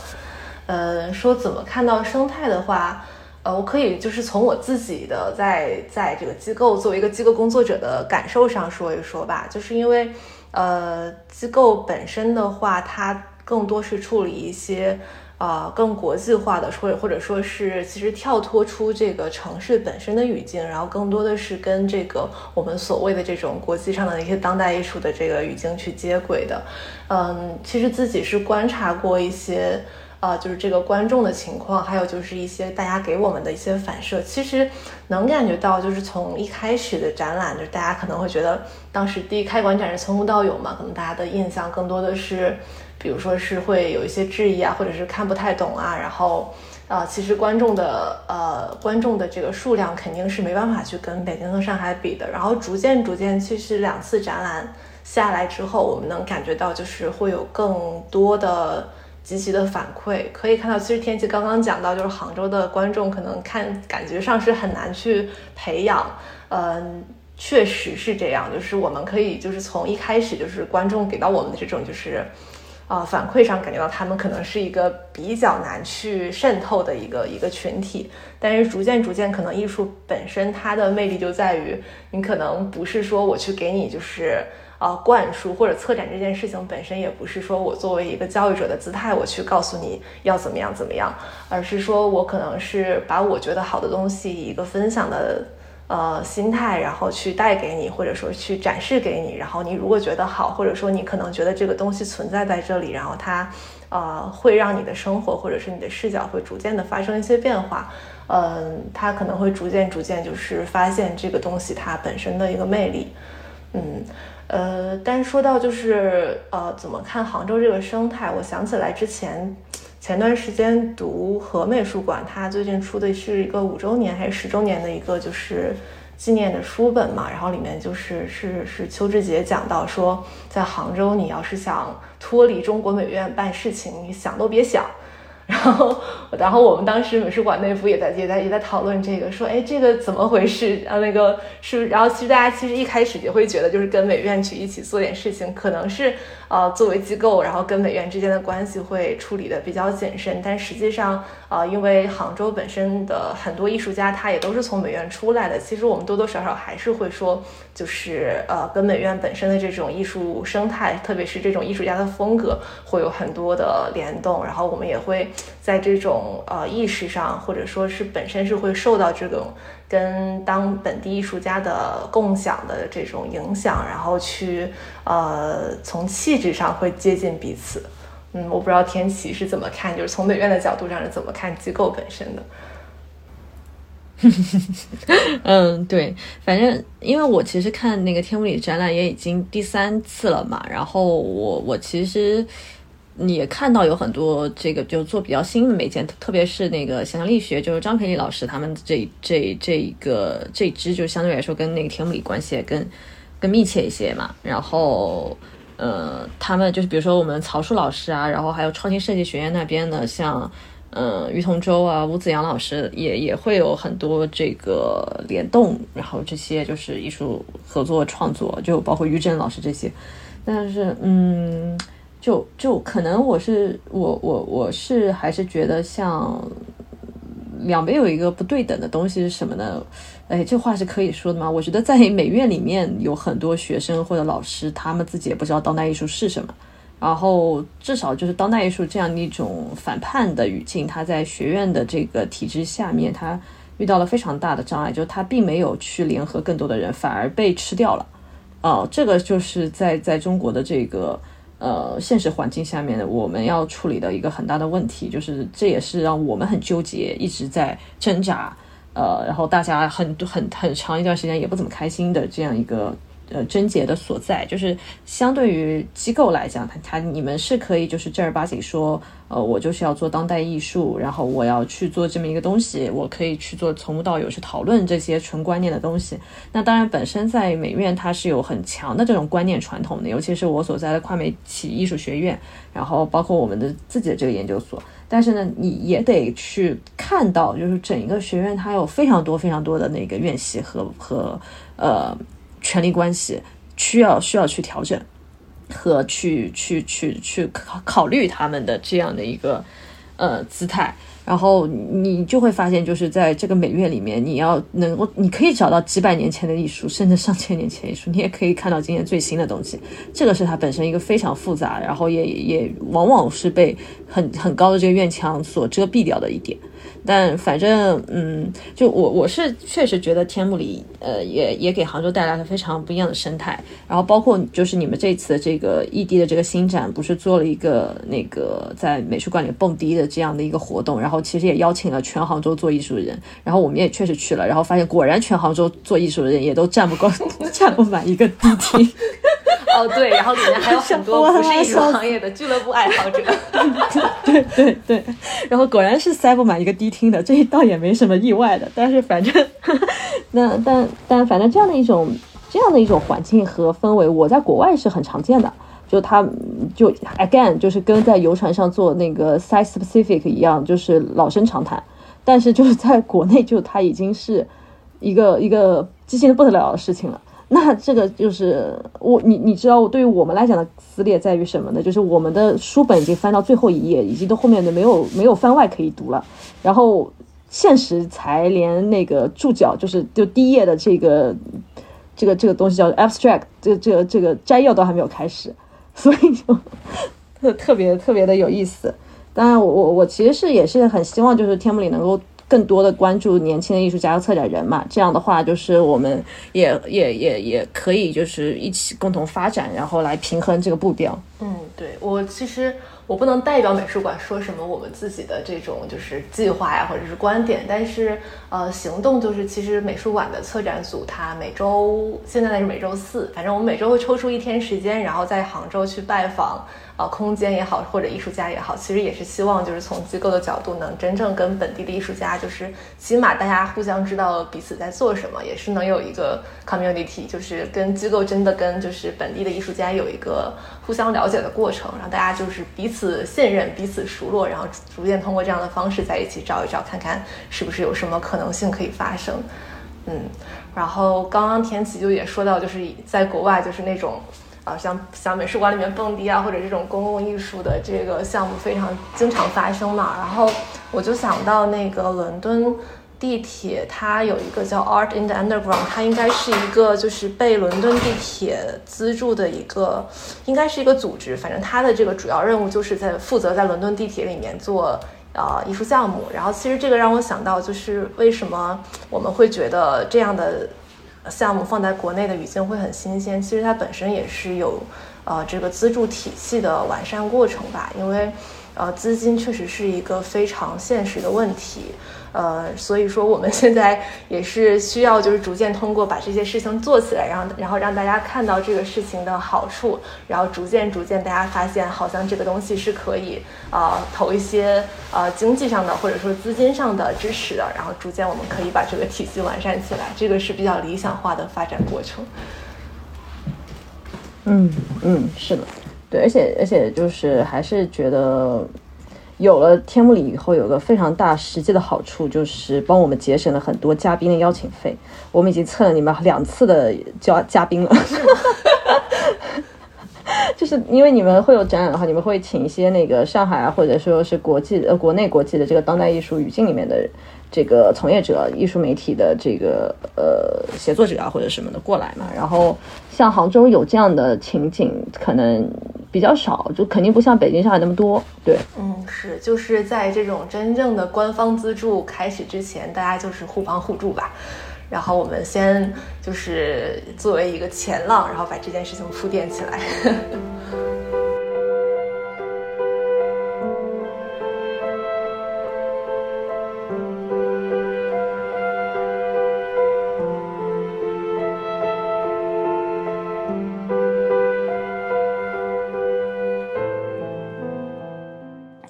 呃，说怎么看到生态的话。呃，我可以就是从我自己的在在这个机构作为一个机构工作者的感受上说一说吧，就是因为，呃，机构本身的话，它更多是处理一些呃更国际化的，或者或者说是其实跳脱出这个城市本身的语境，然后更多的是跟这个我们所谓的这种国际上的一些当代艺术的这个语境去接轨的。嗯，其实自己是观察过一些。呃，就是这个观众的情况，还有就是一些大家给我们的一些反射，其实能感觉到，就是从一开始的展览，就是大家可能会觉得，当时第一开馆展是从无到有嘛，可能大家的印象更多的是，比如说是会有一些质疑啊，或者是看不太懂啊，然后，呃，其实观众的呃观众的这个数量肯定是没办法去跟北京和上海比的，然后逐渐逐渐，其实两次展览下来之后，我们能感觉到就是会有更多的。积极的反馈可以看到，其实天气刚刚讲到，就是杭州的观众可能看感觉上是很难去培养，嗯，确实是这样，就是我们可以就是从一开始就是观众给到我们的这种就是，啊反馈上感觉到他们可能是一个比较难去渗透的一个一个群体，但是逐渐逐渐可能艺术本身它的魅力就在于，你可能不是说我去给你就是。呃，灌输或者策展这件事情本身也不是说我作为一个教育者的姿态，我去告诉你要怎么样怎么样，而是说我可能是把我觉得好的东西以一个分享的呃心态，然后去带给你，或者说去展示给你。然后你如果觉得好，或者说你可能觉得这个东西存在在这里，然后它呃会让你的生活或者是你的视角会逐渐的发生一些变化，嗯，它可能会逐渐逐渐就是发现这个东西它本身的一个魅力，嗯。呃，但说到就是呃，怎么看杭州这个生态？我想起来之前前段时间读和美术馆，它最近出的是一个五周年还是十周年的一个就是纪念的书本嘛，然后里面就是是是邱志杰讲到说，在杭州你要是想脱离中国美院办事情，你想都别想。然后，然后我们当时美术馆内部也在也在也在讨论这个，说，哎，这个怎么回事？啊，那个是，然后其实大家其实一开始也会觉得，就是跟美院去一起做点事情，可能是，呃，作为机构，然后跟美院之间的关系会处理的比较谨慎。但实际上，呃，因为杭州本身的很多艺术家，他也都是从美院出来的，其实我们多多少少还是会说，就是呃，跟美院本身的这种艺术生态，特别是这种艺术家的风格，会有很多的联动。然后我们也会。在这种呃意识上，或者说是本身是会受到这种跟当本地艺术家的共享的这种影响，然后去呃从气质上会接近彼此。嗯，我不知道天启是怎么看，就是从美院的角度上是怎么看机构本身的。嗯，对，反正因为我其实看那个天目里展览也已经第三次了嘛，然后我我其实。你也看到有很多这个就做比较新的媒介，特别是那个想象力学，就是张培丽老师他们这这这一个这支就相对来说跟那个天目里关系更更密切一些嘛。然后，呃，他们就是比如说我们曹树老师啊，然后还有创新设计学院那边的，像嗯于同舟啊、吴子阳老师也也会有很多这个联动，然后这些就是艺术合作创作，就包括于震老师这些。但是，嗯。就就可能我是我我我是还是觉得像两边有一个不对等的东西是什么呢？哎，这话是可以说的吗？我觉得在美院里面有很多学生或者老师，他们自己也不知道当代艺术是什么。然后至少就是当代艺术这样的一种反叛的语境，他在学院的这个体制下面，他遇到了非常大的障碍，就是他并没有去联合更多的人，反而被吃掉了。哦，这个就是在在中国的这个。呃现实环境下面的我们要处理的一个很大的问题，就是这也是让我们很纠结，一直在挣扎，呃，然后大家很很很长一段时间也不怎么开心的这样一个。呃，症结的所在就是相对于机构来讲，他他你们是可以就是正儿八经说，呃，我就是要做当代艺术，然后我要去做这么一个东西，我可以去做从无到有去讨论这些纯观念的东西。那当然，本身在美院它是有很强的这种观念传统的，尤其是我所在的跨媒体艺术学院，然后包括我们的自己的这个研究所。但是呢，你也得去看到，就是整一个学院它有非常多非常多的那个院系和和呃。权力关系需要需要去调整和去去去去考考虑他们的这样的一个呃姿态，然后你就会发现，就是在这个美院里面，你要能够你可以找到几百年前的艺术，甚至上千年前艺术，你也可以看到今天最新的东西。这个是它本身一个非常复杂，然后也也往往是被很很高的这个院墙所遮蔽掉的一点。但反正，嗯，就我我是确实觉得天目里，呃，也也给杭州带来了非常不一样的生态。然后包括就是你们这次的这个异地的这个新展，不是做了一个那个在美术馆里蹦迪的这样的一个活动，然后其实也邀请了全杭州做艺术的人，然后我们也确实去了，然后发现果然全杭州做艺术的人也都站不够，站不满一个迪厅。哦，对，然后里面还有很多不是艺术行业的俱乐部爱好者。对对对，然后果然是塞不满一个迪听的，这倒也没什么意外的。但是反正，那但但反正这样的一种这样的一种环境和氛围，我在国外是很常见的。就他就 again 就是跟在游船上做那个 site specific 一样，就是老生常谈。但是就是在国内，就他已经是一个一个激心的不得了的事情了。那这个就是我你你知道，对于我们来讲的撕裂在于什么呢？就是我们的书本已经翻到最后一页，已经都后面的没有没有番外可以读了。然后现实才连那个注脚，就是就第一页的这个这个这个东西叫 abstract，这这个这个摘要都还没有开始，所以就特特别特别的有意思。当然，我我我其实是也是很希望，就是天幕里能够。更多的关注年轻的艺术家和策展人嘛，这样的话就是我们也也也也可以就是一起共同发展，然后来平衡这个步调。嗯，对我其实我不能代表美术馆说什么我们自己的这种就是计划呀或者是观点，但是呃行动就是其实美术馆的策展组它每周现在是每周四，反正我们每周会抽出一天时间，然后在杭州去拜访。呃，空间也好，或者艺术家也好，其实也是希望就是从机构的角度，能真正跟本地的艺术家，就是起码大家互相知道彼此在做什么，也是能有一个 community，就是跟机构真的跟就是本地的艺术家有一个互相了解的过程，让大家就是彼此信任、彼此熟络，然后逐渐通过这样的方式在一起找一找，看看是不是有什么可能性可以发生。嗯，然后刚刚田启就也说到，就是在国外就是那种。啊，像像美术馆里面蹦迪啊，或者这种公共艺术的这个项目非常经常发生嘛。然后我就想到那个伦敦地铁，它有一个叫 Art in the Underground，它应该是一个就是被伦敦地铁资助的一个，应该是一个组织。反正它的这个主要任务就是在负责在伦敦地铁里面做呃艺术项目。然后其实这个让我想到，就是为什么我们会觉得这样的。项目放在国内的语境会很新鲜，其实它本身也是有，呃，这个资助体系的完善过程吧，因为，呃，资金确实是一个非常现实的问题。呃，所以说我们现在也是需要，就是逐渐通过把这些事情做起来，然后然后让大家看到这个事情的好处，然后逐渐逐渐大家发现，好像这个东西是可以啊投一些呃经济上的或者说资金上的支持的，然后逐渐我们可以把这个体系完善起来，这个是比较理想化的发展过程。嗯嗯，是的，对，而且而且就是还是觉得。有了天幕里以后，有个非常大实际的好处，就是帮我们节省了很多嘉宾的邀请费。我们已经蹭了你们两次的嘉嘉宾了，就是因为你们会有展览的话，你们会请一些那个上海啊，或者说是国际呃国内国际的这个当代艺术语境里面的这个从业者、艺术媒体的这个呃写作者啊或者什么的过来嘛。然后像杭州有这样的情景，可能。比较少，就肯定不像北京、上海那么多。对，嗯，是，就是在这种真正的官方资助开始之前，大家就是互帮互助吧。然后我们先就是作为一个前浪，然后把这件事情铺垫起来。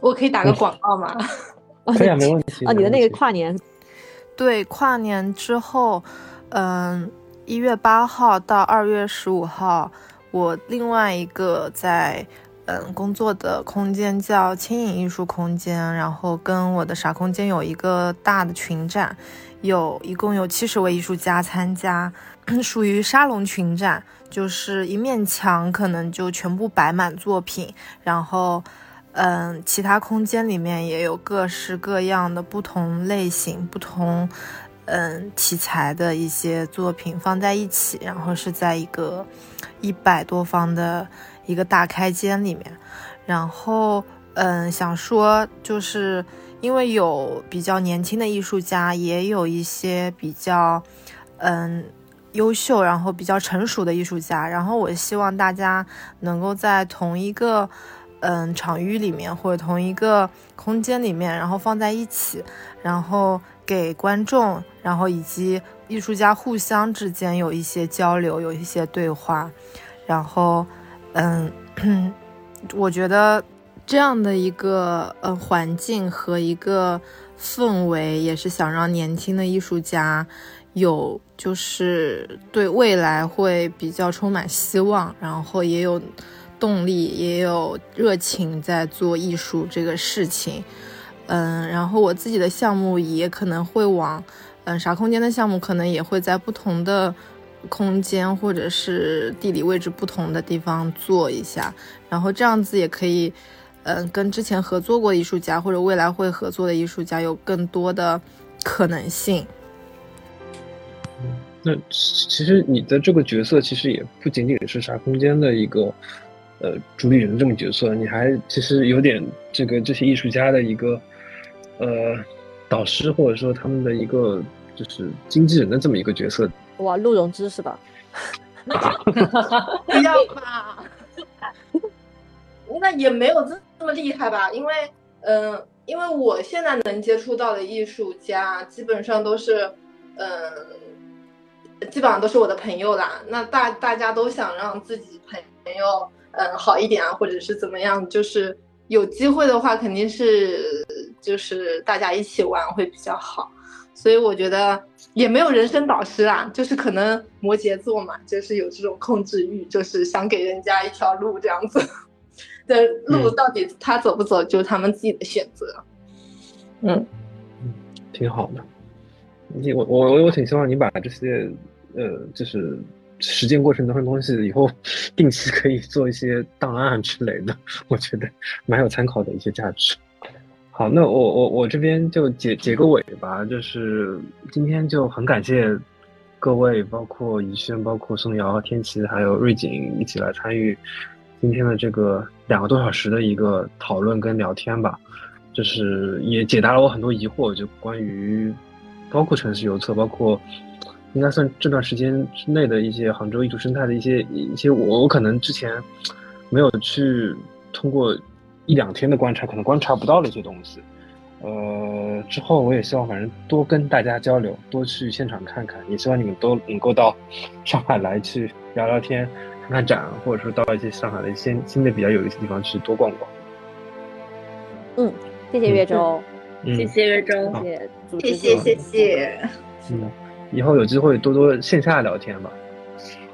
我可以打个广告吗？可以啊，没问题。啊，你的那个跨年，对，跨年之后，嗯，一月八号到二月十五号，我另外一个在嗯工作的空间叫轻影艺术空间，然后跟我的傻空间有一个大的群展，有一共有七十位艺术家参加，属于沙龙群展，就是一面墙可能就全部摆满作品，然后。嗯，其他空间里面也有各式各样的不同类型、不同嗯题材的一些作品放在一起，然后是在一个一百多方的一个大开间里面。然后嗯，想说就是因为有比较年轻的艺术家，也有一些比较嗯优秀、然后比较成熟的艺术家，然后我希望大家能够在同一个。嗯，场域里面或者同一个空间里面，然后放在一起，然后给观众，然后以及艺术家互相之间有一些交流，有一些对话，然后，嗯，我觉得这样的一个呃环境和一个氛围，也是想让年轻的艺术家有就是对未来会比较充满希望，然后也有。动力也有热情在做艺术这个事情，嗯，然后我自己的项目也可能会往，嗯，啥空间的项目可能也会在不同的空间或者是地理位置不同的地方做一下，然后这样子也可以，嗯，跟之前合作过的艺术家或者未来会合作的艺术家有更多的可能性。那其实你的这个角色其实也不仅仅是啥空间的一个。呃，主理人这么角色，你还其实有点这个这些艺术家的一个呃导师，或者说他们的一个就是经纪人的这么一个角色。哇，陆荣之是吧？不要吧，那也没有这这么厉害吧？因为嗯，因为我现在能接触到的艺术家，基本上都是嗯，基本上都是我的朋友啦。那大大家都想让自己朋友。嗯，好一点啊，或者是怎么样？就是有机会的话，肯定是就是大家一起玩会比较好。所以我觉得也没有人生导师啊，就是可能摩羯座嘛，就是有这种控制欲，就是想给人家一条路这样子。的路到底他走不走，就是他们自己的选择。嗯嗯，挺好的。你我我我挺希望你把这些呃，就是。实践过程当中东西，以后 定期可以做一些档案之类的，我觉得蛮有参考的一些价值。好，那我我我这边就结结个尾吧，就是今天就很感谢各位，包括怡轩、包括宋瑶、天琪还有瑞景一起来参与今天的这个两个多小时的一个讨论跟聊天吧，就是也解答了我很多疑惑，就关于包括城市邮册，包括。应该算这段时间之内的一些杭州艺术生态的一些一些，我我可能之前没有去通过一两天的观察，可能观察不到的一些东西。呃，之后我也希望反正多跟大家交流，多去现场看看，也希望你们都能够到上海来去聊聊天，看看展，或者说到一些上海的一些新的比较有意思的地方去多逛逛。嗯，谢谢岳州，谢谢岳州，谢谢谢谢，嗯。以后有机会多多线下聊天吧。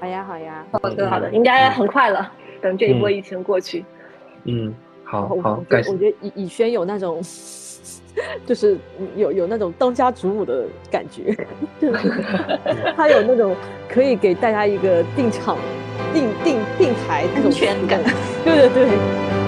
好呀，好呀，好的，好的，应该很快了。等这一波疫情过去。嗯，好好。感谢我觉得以以轩有那种，就是有有那种当家主母的感觉，他有那种可以给大家一个定场、定定定台那种安全感。对对对。